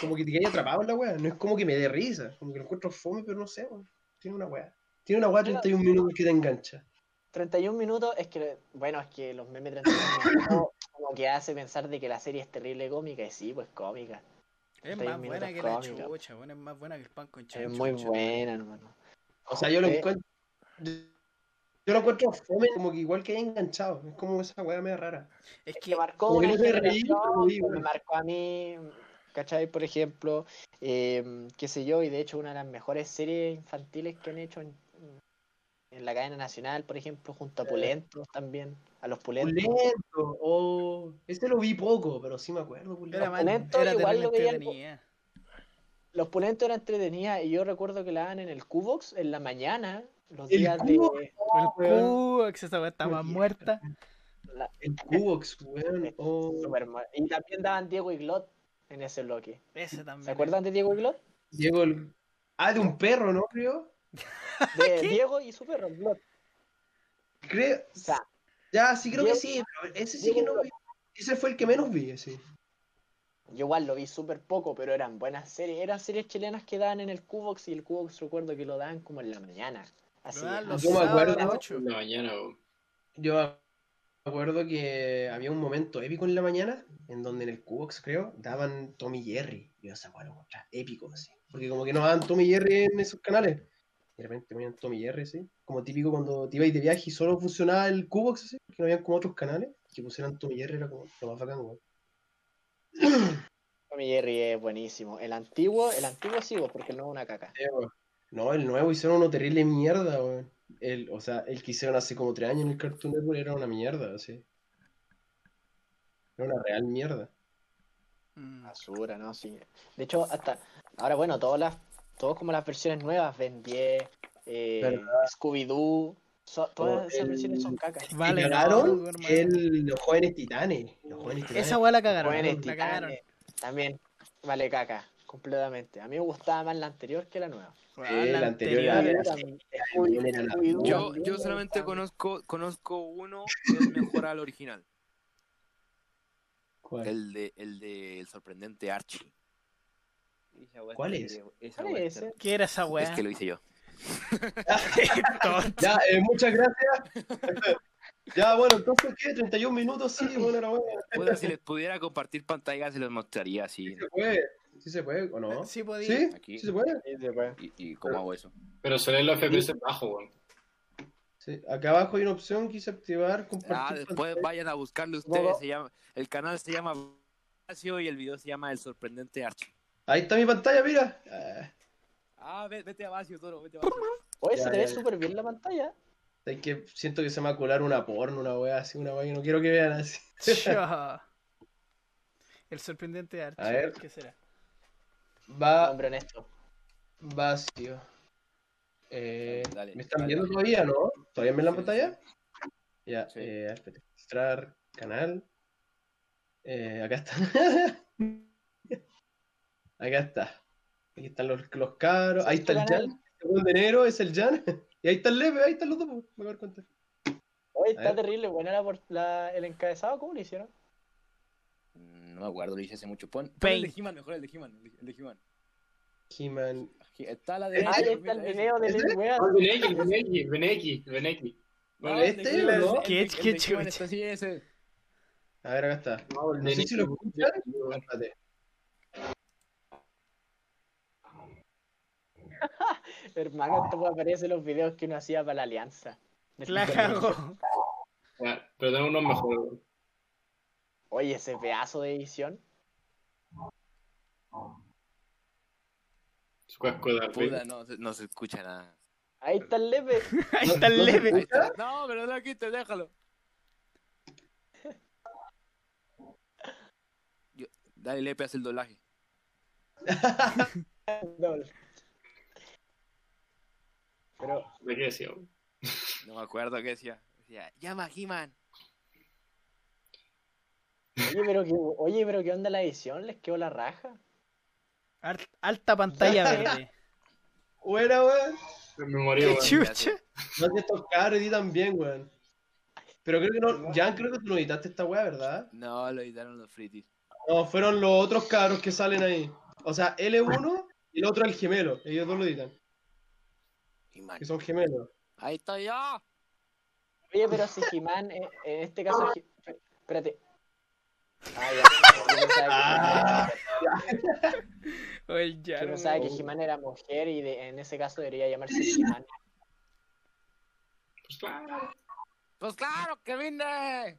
como- te quedé atrapado en la weá. No es como que me dé risa. Como que lo encuentro fome, pero no sé, weón. Tiene una weá. Tiene una weá 31 minutos que te engancha. 31 minutos es que, bueno, es que los memes 31 minutos como que hace pensar de que la serie es terrible cómica, y sí, pues cómica. Es 31 más buena que la chucha, bueno, es más buena que el pan con chancho. Es muy concha. buena, hermano. O sea, yo lo Eh, encuentro. Yo lo encuentro fome, como que igual que hay enganchado. Es como esa weá media rara. Es que marcó como que una no te reí, generación, digo, me marcó a mí, ¿cachai? Por ejemplo, eh, qué sé yo, y de hecho una de las mejores series infantiles que han hecho en, en la cadena nacional, por ejemplo, junto a Pulentos también, a los Pulentos. Pulento, oh, ese lo vi poco, pero sí me acuerdo. Pulento. era, mal, Pulento era igual lo veía entretenida. Los Pulentos eran entretenidas y yo recuerdo que la daban en el Cubox en la mañana, los El días Cubox. de... El weón. cubo, que esa weá Muy muerta. la- El Cubox, weón. Oh. Y también daban Diego y Glot en ese bloque. Ese también. ¿Se acuerdan de Diego y Glot? Diego el... Ah, de un perro, ¿no? Creo. De Diego y su perro, Glot. Creo. O sea, Ya, sí creo que sí, pero ese sí que no vi. Ese fue el que menos vi, sí. Yo igual lo vi súper poco, pero eran buenas series. Eran series chilenas que daban en el Cubox y el Cubox recuerdo que lo daban como en la mañana. Así. Los Yo me acuerdo-. En la mañana. Yo me acuerdo que había un momento épico en la mañana, en donde en el Cubox, creo, daban Tommy Jerry. Y yo esa encontraba épico, así. Porque como que no daban Tommy Jerry en esos canales. Y de repente ponían Tommy Jerry, sí. Como típico cuando te ibas de viaje y solo funcionaba el Cubox, así. Que no habían como otros canales. Que pusieran Tommy Jerry era como lo más bacán, weón. Tommy Jerry es buenísimo. El antiguo, el antiguo sí, porque no es una caca. No, el nuevo hicieron uno terrible mierda, weón. El, o sea, el que hicieron hace como tres años en el Cartoon Network era una mierda, así. Era una real mierda. Mm. Basura, ¿no? Sí. De hecho, hasta ahora, bueno, todas las, todos como las versiones nuevas, Ben 10, eh. Scooby-Doo, so- todas esas el- versiones son cacas. Vale, cagaron no, el- los jóvenes titanes. Los jóvenes titanes. Esa weá la cagaron. Jóvenes la cagaron. Titanes, también vale caca, completamente. A mí me gustaba más la anterior que la nueva. Sí, la la anterior anterior era- la- Yo, yo me solamente conozco, conozco uno que es mejor al original. ¿Cuál? El de el de el sorprendente Archie. ¿Cuál es? esa ¿Cuál weá es está- ese? ¿Qué era esa Es weá? que lo hice yo. Ya, eh, muchas gracias. ya, bueno, entonces, ¿qué? 31 minutos, sí, bueno, era bueno. Puta, si les pudiera compartir pantalla se los mostraría así. Sí se puede. Sí se puede, ¿o no? Sí podía. ¿Sí? Aquí. ¿Sí se puede? Sí, se puede. ¿Y, y cómo hago eso? Pero suelen los FPS bajos, weón. Sí. Acá abajo hay una opción que dice activar, Ah, compartir. después pantalla. vayan a buscarlo ustedes. Se llama, el canal se llama y el video se llama El sorprendente Archie. Ahí está mi pantalla, mira. Ah, ve- vete a Vacio, Toro, vete a Vacio. Oye, Ya, se te ya, ve súper bien la pantalla. es que siento que se me va a colar una porno, una wea así, una wea que no quiero que vean así. El sorprendente Archie. A ver. ¿Qué será? Va Hombre honesto. vacío. Eh, Dale, ¿Me están dale, viendo dale. todavía, no? ¿Todavía me ven la Sí, pantalla? Ya, Sí. eh, espérate. Registrar canal. Eh, acá está. acá está. Aquí están los, los caros. Ahí está el? Jan. El de negro es el Jan. Y ahí está el Leve, ahí están los dos. Me voy a cuenta. Oye, A está ver. terrible. Buena la, por- la- el encabezado, ¿cómo lo hicieron? No me acuerdo, lo hice hace mucho. Pon, pon el de He-Man, mejor el de He-Man. El de- el de He-Man. He-Man. Está a la Este- derecha. Ahí está el video de. Ah, el Beneki, el Beneki, el Beneki, el Beneki. De este, ¿no? el de- ¿Qué- de chucha? A ver, acá está. No, sé si lo escuchan. Hermano, esto aparece en los videos que uno hacía para la alianza. La cago. Ya, Pero tengo unos mejores, weón. Oye, ese pedazo de edición. Su casco de Puta, arriba. no, se- no se escucha nada. Ahí está el leve. Ahí está el ¿No se leve. No, pero no lo quites, déjalo. Yo- dale, Lepe, haz el doblaje. Pero, ¿De qué decía? No me acuerdo qué decía. Decía, llama He-Man. oye, pero qué, oye, pero qué onda la edición, les quedó la raja. Al- Alta pantalla verde. Buena, weón. Me Qué weón. chucha. No sé, estos cabros editan bien, weón. Pero creo que no, Jan, creo que tú no editaste esta weá, ¿verdad? No, lo editaron los fritis. No, fueron los otros cabros que salen ahí. O sea, L1 y el otro el gemelo. Ellos dos lo editan. Que son gemelos. ahí estoy yo. Oye, pero si He-Man, eh, en este caso. He- Espérate. Ah, ya. Oye, ya. No, pensaba que He-Man era mujer y de- en ese caso debería llamarse He-Man. Pues claro. Pues claro, que vine.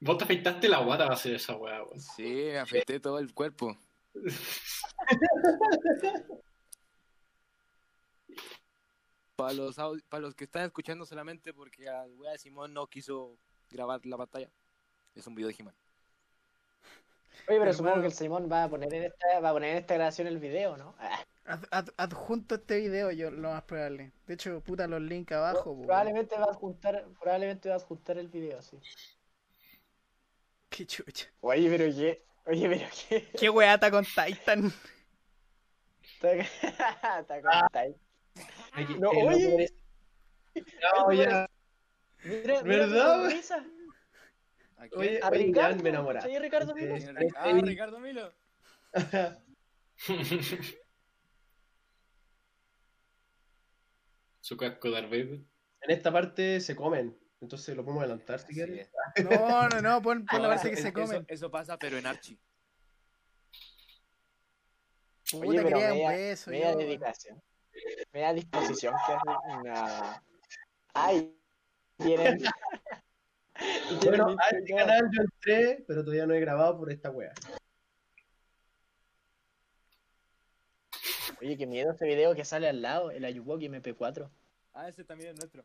Vos te afeitaste la guata para hacer esa weá, weón. Sí, me afeité todo el cuerpo. Para los, para los que están escuchando solamente porque al wea de Simón no quiso grabar la pantalla. Es un video de He-Man. Oye, pero supongo que el Simón va a poner en esta, va a poner en esta grabación el video, ¿no? Ah, Ad- ad- adjunto este video, yo lo más probable. De hecho, puta los links abajo, probablemente va a adjuntar, probablemente va a adjuntar el video, sí. Qué chucha. Oye, pero qué, oye, pero qué. Qué weá está con Titan. Está con Ty. Aquí- No, el oye. No, ya. Mira, mira ¿Verdad, cómo güey? risa. ¿A quién? Oye, A oye, Ricardo. Jan, me enamoraste. ¿Sí, Ricardo Milo? Ah, Ricardo Milo. Su casco de Vader. En esta parte se comen. Entonces lo podemos adelantar si Así quieres. es. No, no, no, pon, pon la Ahora, parte que es- se eso- comen. Eso, pasa, pero en Archie. Puta, Oye, quería un beso. media dedicación. Media disposición que hace. Nada. Ay. Tienen. Bueno, a este canal yo entré, pero todavía no he grabado por esta wea. Oye, qué miedo ese video que sale al lado, el Ayuwoki MP4. Ah, ese también es nuestro.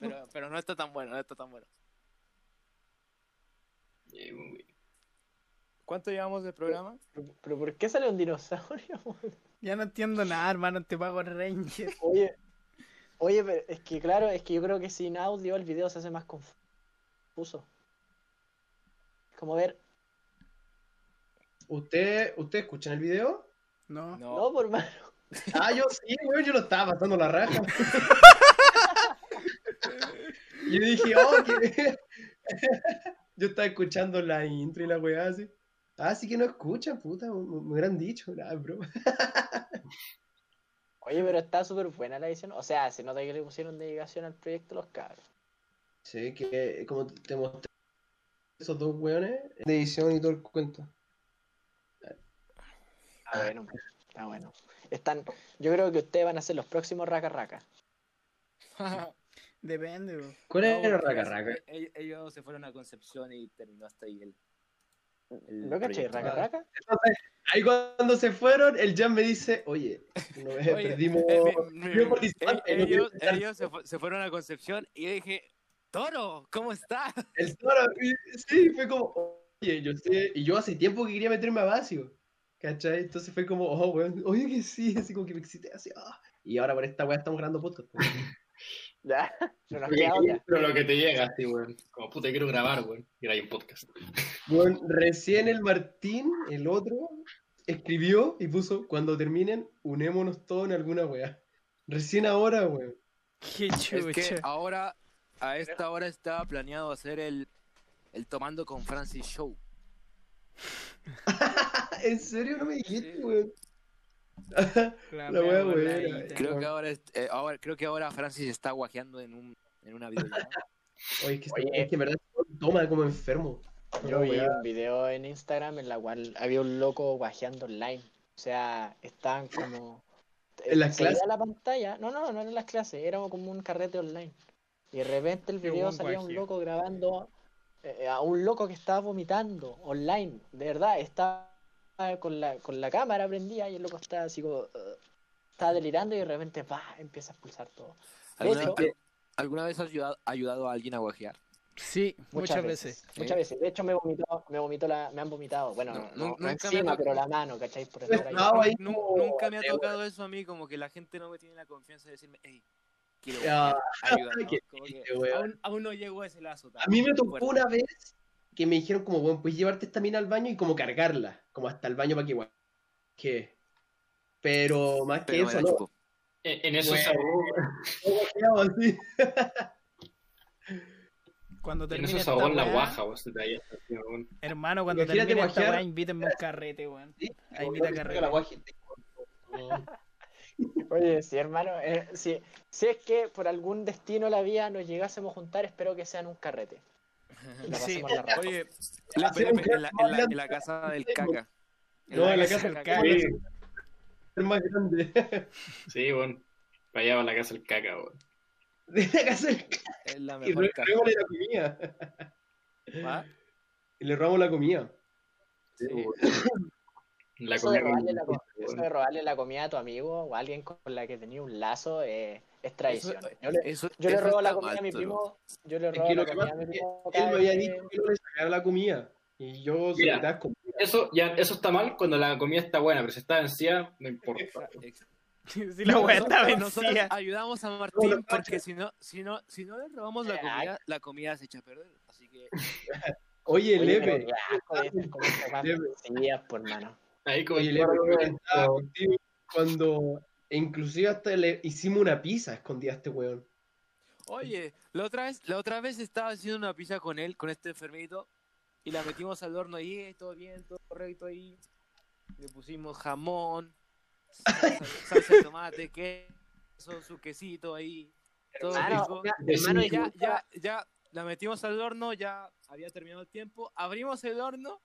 Pero, pero no está tan bueno, no está tan bueno. ¿Cuánto llevamos de programa? Pero, pero ¿por qué sale un dinosaurio? Ya no entiendo nada, hermano. Te pago Ranger. Oye, oye, pero es que claro, es que yo creo que sin audio el video se hace más confuso. Como ver, ¿Usted, ¿Usted escuchan el video? No. no, por mano. Ah, yo sí, weón, yo lo estaba pasando la raja. yo dije, oh, que... yo estaba escuchando la intro y la weá así. Ah, sí que no escuchan, puta, me, me hubieran dicho, nada, bro. Oye, pero está súper buena la edición. O sea, se nota que le pusieron dedicación al proyecto los cabros. Sí, que como te mostré esos dos weones de edición y todo el cuento. Está bueno, está bueno. Están, yo creo que ustedes van a ser los próximos raca raca. Depende, bro. ¿Cuál No, era porque Raca Ellos se fueron a Concepción y terminó hasta ahí el. El ¿No caché? ¿Raca raca? Entonces, ahí cuando se fueron, el Jan me dice, oye, no, eh, Oye, perdimos... eh, eh, ellos, se, fu- se fueron a Concepción y yo dije, Toro, ¿cómo estás? El toro, y- sí, fue como, oye, yo sé, y yo hace tiempo que quería meterme a Vacío, ¿cachai? Entonces fue como, oh, weón, oye que sí, así como que me excité, así, ah. Y ahora por esta weá estamos grabando podcast. Ya, no nos queda otra. Pero lo que te llega, así, weón. Como puta, quiero grabar, weón. Y hay un podcast. Bueno, recién el Martín, el otro, escribió y puso, cuando terminen, unémonos todos en alguna weá. Recién ahora, weón. Qué Es que chucha. ahora, a esta hora estaba planeado hacer el, el Tomando con Francis Show. ¿En serio no me dijiste, Sí. Weón? La la wea wea buena. voladita. Creo que ahora, es- eh, ahora creo que ahora Francis está guajeando en un en una videollamada. Oye, es que, Oye. es que en verdad toma como enfermo. Yo No, vi un video en Instagram en la cual había un loco guajeando online. O sea, estaban como. ¿En las clases? la pantalla. No, no, no en las clases, era como un carrete online. Y de repente el video salía un loco grabando eh, a un loco que estaba vomitando online. De verdad, estaba con la, con la cámara prendida y el loco estaba así como. eh, estaba delirando y de repente ¡pah! empieza a expulsar todo. ¿Alguna, hecho, al- ¿Alguna vez has ayudado, ayudado a alguien a guajear? Sí, Muchas, muchas veces. veces. Muchas veces. De hecho, me vomitó, me vomitó la, me han vomitado. Bueno, No, no, no nunca me encima, ha pero tocado. la mano, ¿cachai? Por estar ahí. No, ahí nunca me ha tocado eso a mí, como que la gente no me tiene la confianza de decirme, hey, quiero Ah, guajear, ayúdanos", qué como que triste, weón. aún, aún no llegó a ese lazo. tan A mí me tocó una vez que me dijeron como, bueno, puedes llevarte esta mina al baño y como cargarla, como hasta el baño para que igual. Que Pero más que Pero eso, no. chupo. En, en eso Bueno. así. Cuando en termine eso se esta ahogó en la guaja, vos te weón. Hermano, cuando Imagínate termine esta guajear. weá, invítenme a un carrete, weón. Sí, Ahí como invita que carrete. saca la guaje. Oye, sí, hermano, eh, si, si es que por algún destino de la vida nos llegásemos a juntar, espero que sea en un carrete. Y Sí. la. Oye, en, la, en, la, en la casa del caca. No, en la casa del del caca. Sí, Es más grande. sí, weón. Para allá va la casa el caca, weón. De la casa del Es la Y mejor le casa. robamos la comida. ¿Ah? Y le robamos la comida. Sí. La Eso de, comida robarle la, con- co- eso de robarle la comida a tu amigo o a alguien con la que tenía un lazo eh, es traición. Yo le, Eso, yo le eso robo la comida mal, a mi primo. Yo le Es robo que la comida a mi es que primo. él me había dicho que- no le sacara la comida. Y yo se Mira. daba comida. Eso, ya, eso está mal cuando la comida está buena, pero si está vencida, no importa. Si la weá está Nosotros vencida. ayudamos a No, Martín lo porque si no, si no, si no le robamos la comida, la comida se echa a perder. Así que Oye, Oye, Lepe. vencidas, por mano. Ahí como Oye, Lepe, yo estaba contigo cuando inclusive hasta le hicimos una pizza escondida a este weón. Oye, la otra vez, la otra vez estaba haciendo una pizza con él, con este enfermito, y la metimos al horno ahí, todo bien, todo correcto ahí. Le pusimos jamón, salsa, salsa de tomate, queso, su quesito ahí, todo Hermano, rico. hermano, Y ya, ya, ya, la metimos al horno, ya había terminado el tiempo, abrimos el horno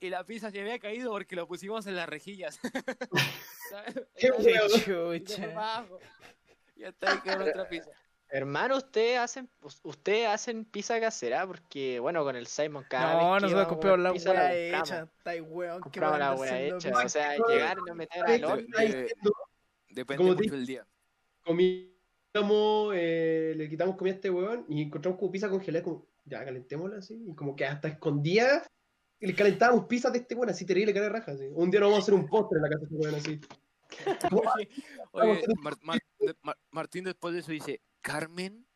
y la pizza se había caído porque lo pusimos en las rejillas. Qué Chucha. Y hasta ahí quedó nuestra pizza. Hermano, ustedes hacen, ustedes hacen pizza casera porque, bueno, con el Simon cada vez No, que nosotros compramos la compramos. hecha. Está ahí, weón. Compramos la haciendo hecha. O sea, llegar y no meter al no, horno. diciendo, Depende Como mucho del día. comíamos, eh, le quitamos comida a este weón y encontramos como pizza congelada, como, ya calentémosla así, y como que hasta escondía, y le calentábamos pizzas de este weón, así terrible, cara de raja, así. Un día nos vamos a hacer un postre en la casa de este weón, así. Oye, Mar- Mar- de- Mar- Martín después de eso dice, Carmen,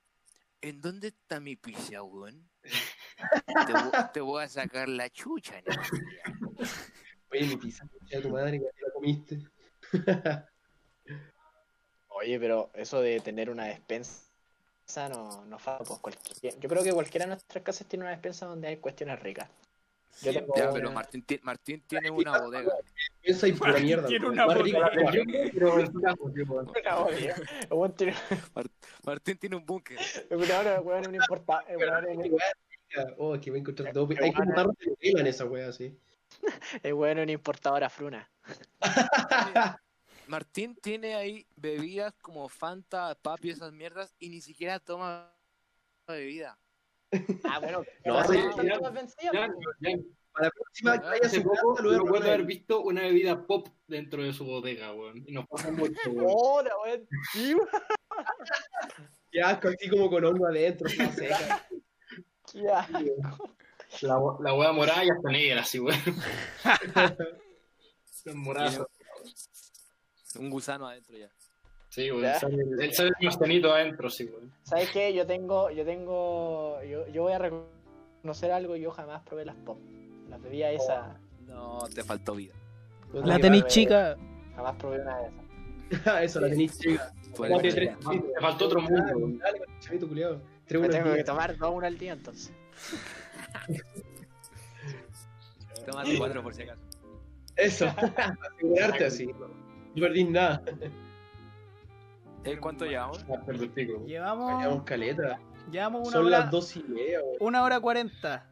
¿en dónde está mi pizza, weón? Te, vo- te voy a sacar la chucha, ¿no? Oye, mi pizza, de tu madre, que la comiste. Oye, pero eso de tener una despensa no, no falta pues cualquier. Yo creo que cualquiera de nuestras casas tiene una despensa donde hay cuestiones ricas. Yo tengo Ya, una- pero Martín, ti- Martín tiene una bodega. Y pura mierda. Tiene una bodega. que Martín tiene un búnker. el weón un importa- es- Oh, que voy a encontrar. Hay tarros de novela en esa wea, así. el weón es una importadora fruna. Martín tiene ahí bebidas como Fanta, Papi, esas mierdas, y ni siquiera toma bebida. Ah, bueno. No, sí, están ya- pues. ya, Para la próxima que vaya a hace poco lo voy a no recuerdo haber visto una bebida pop dentro de su bodega, weón. Y nos pasa mucho, weón. Hola, weón. Qué asco, así como con hongo adentro, toda seca. Qué asco. La, la hueá morada ya está negra, así, weón. Son moradas. Un gusano adentro ya. Sí. Sale, él sale más adentro, sí, weón. ¿Sabes qué? Yo tengo, yo tengo, yo, yo voy a reconocer algo, yo jamás probé las pop. Las bebidas esas, No, te faltó vida. La tenéis chica. jamás probé una de esas. Eso, la tenéis chica. Te faltó otro mundo, weón. Dale, chavito culiado. Me tengo que tomar dos una al día entonces. Tómate cuatro por si acaso. Eso, para asegurarte así. No perdís nada. ¿Eh, ¿Cuánto llevamos? Ah. Llevamos, Vayamos caleta. llevamos una Son hora, las dos y media, weón. una hora cuarenta.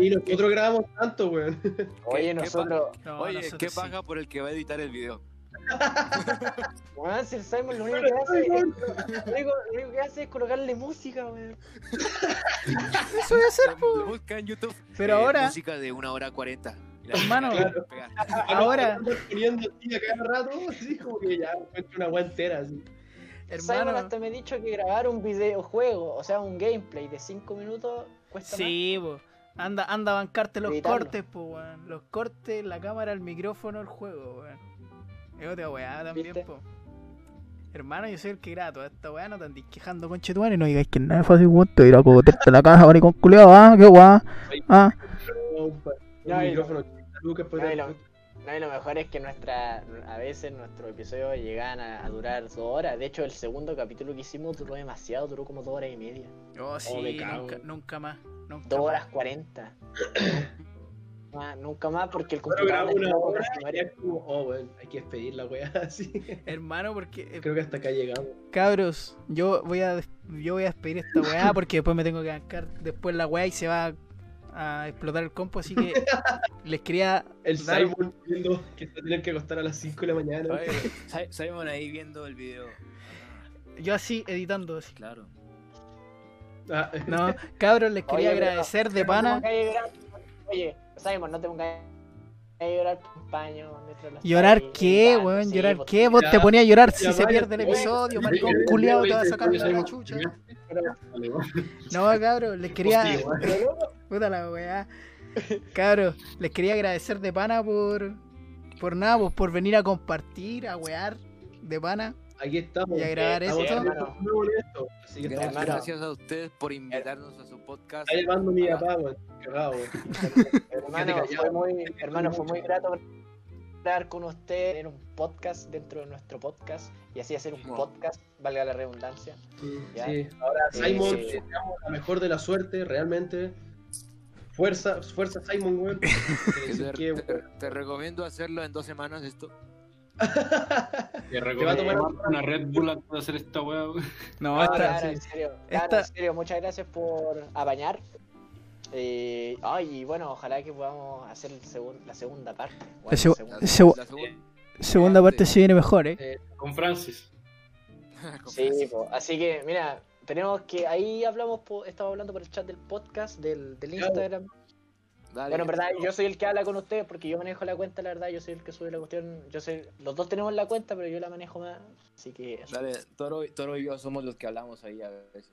Y nosotros grabamos tanto, weón. Oye, qué nosotros, No, Oye, nosotros ¿qué sí. paga por el que va a editar el video? weón, si el Simon lo único que hace es, lo único, lo único que hace es colocarle música, weón. Eso voy a hacer, Lo busca en YouTube. Pero eh, ahora- Música de una hora cuarenta. Y Hermano. Claro. pega. Ahora, poniendo así a cada rato, así como que ya encuentro una weá entera, así. Simon hermano. hasta me ha dicho que grabar un videojuego, o sea, un gameplay de 5 minutos cuesta Sí, po. Anda, anda a bancarte los cortes, po, weón. Los cortes, la cámara, el micrófono, el juego, weón. Es otra weá también, ¿Viste? po. Hermano, yo soy el que grato. Esta weá no te andís quejando con y no digáis que nada es fácil, weón. Te voy a ir a cogoterte la casa, maricón culiao, ah, qué weá. Ah, Ya, y- micrófono 80 lucas y lo- No, y lo mejor es que nuestra, a veces nuestros episodios llegan a, a durar dos horas. De hecho, el segundo capítulo que hicimos duró demasiado, duró como dos horas y media. Oh, sí, cago. nunca, nunca más. Nunca Dos horas cuarenta. Nunca más porque el computador una hora es como, oh, weón, hay que despedir la weá así. Hermano, porque eh, Creo que hasta acá llegamos. cabros, yo voy a yo voy a despedir esta weá porque después me tengo que bancar después la weá y se va a explotar el compo, así que les quería El dar- Simon viendo que se tiene que acostar a las 5 de la mañana. Oye, Si- Simon ahí viendo el video. yo así editando así. Claro. Ah, No, cabros, les quería Oye, pero- agradecer de no pana. llorar. Oye, Simon, no te pongas llorar lo ¿Llorar qué, weón? sí, ¿Llorar pues, qué? Vos te ponías a llorar si se pierde el episodio, maricón culiado, te Oye, va a sacar la chucha. No, cabros, les quería. Weón. Puta la weá. Cabros, les quería agradecer de pana por. Por nada, pues por venir a compartir, a wear de pana. Aquí estamos. Y a grabar esto. Así que Gracias, a ustedes por invitarnos a su podcast. Está llamando mi papá, weón. Cagado, weón. Hermano, fue muy, hermano, fue muy grato estar con usted, tener un podcast dentro de nuestro podcast y así hacer un No. podcast, valga la redundancia. Ya. Sí, ahora Simon, te la mejor de la suerte, realmente. Fuerza, fuerza Simon, weón. Te, te- te recomiendo hacerlo en dos semanas esto. Te va a tomar- recomiendo una Red Bull antes de hacer esta weá. No, esta. claro, sí. en serio, claro, Esta- en serio, muchas gracias por apañar. Eh, y bueno, ojalá que podamos hacer el segun- la segunda parte. Bueno, La seg- segunda- La, Segu- la segunda- Segunda parte se viene mejor, eh. Con Francis. Sí, po. así que, mira, tenemos que. Ahí hablamos, po- estaba hablando por el chat del podcast, del, del Claro. Instagram. Dale, Bueno, en verdad, yo soy el que habla con ustedes porque yo manejo la cuenta, la verdad, yo soy el que sube la cuestión. Yo soy, los dos tenemos la cuenta, pero yo la manejo más. Así que. eso. Dale, Toro, Toro y yo somos los que hablamos ahí a veces.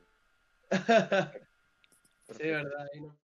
sí, verdad. ahí no.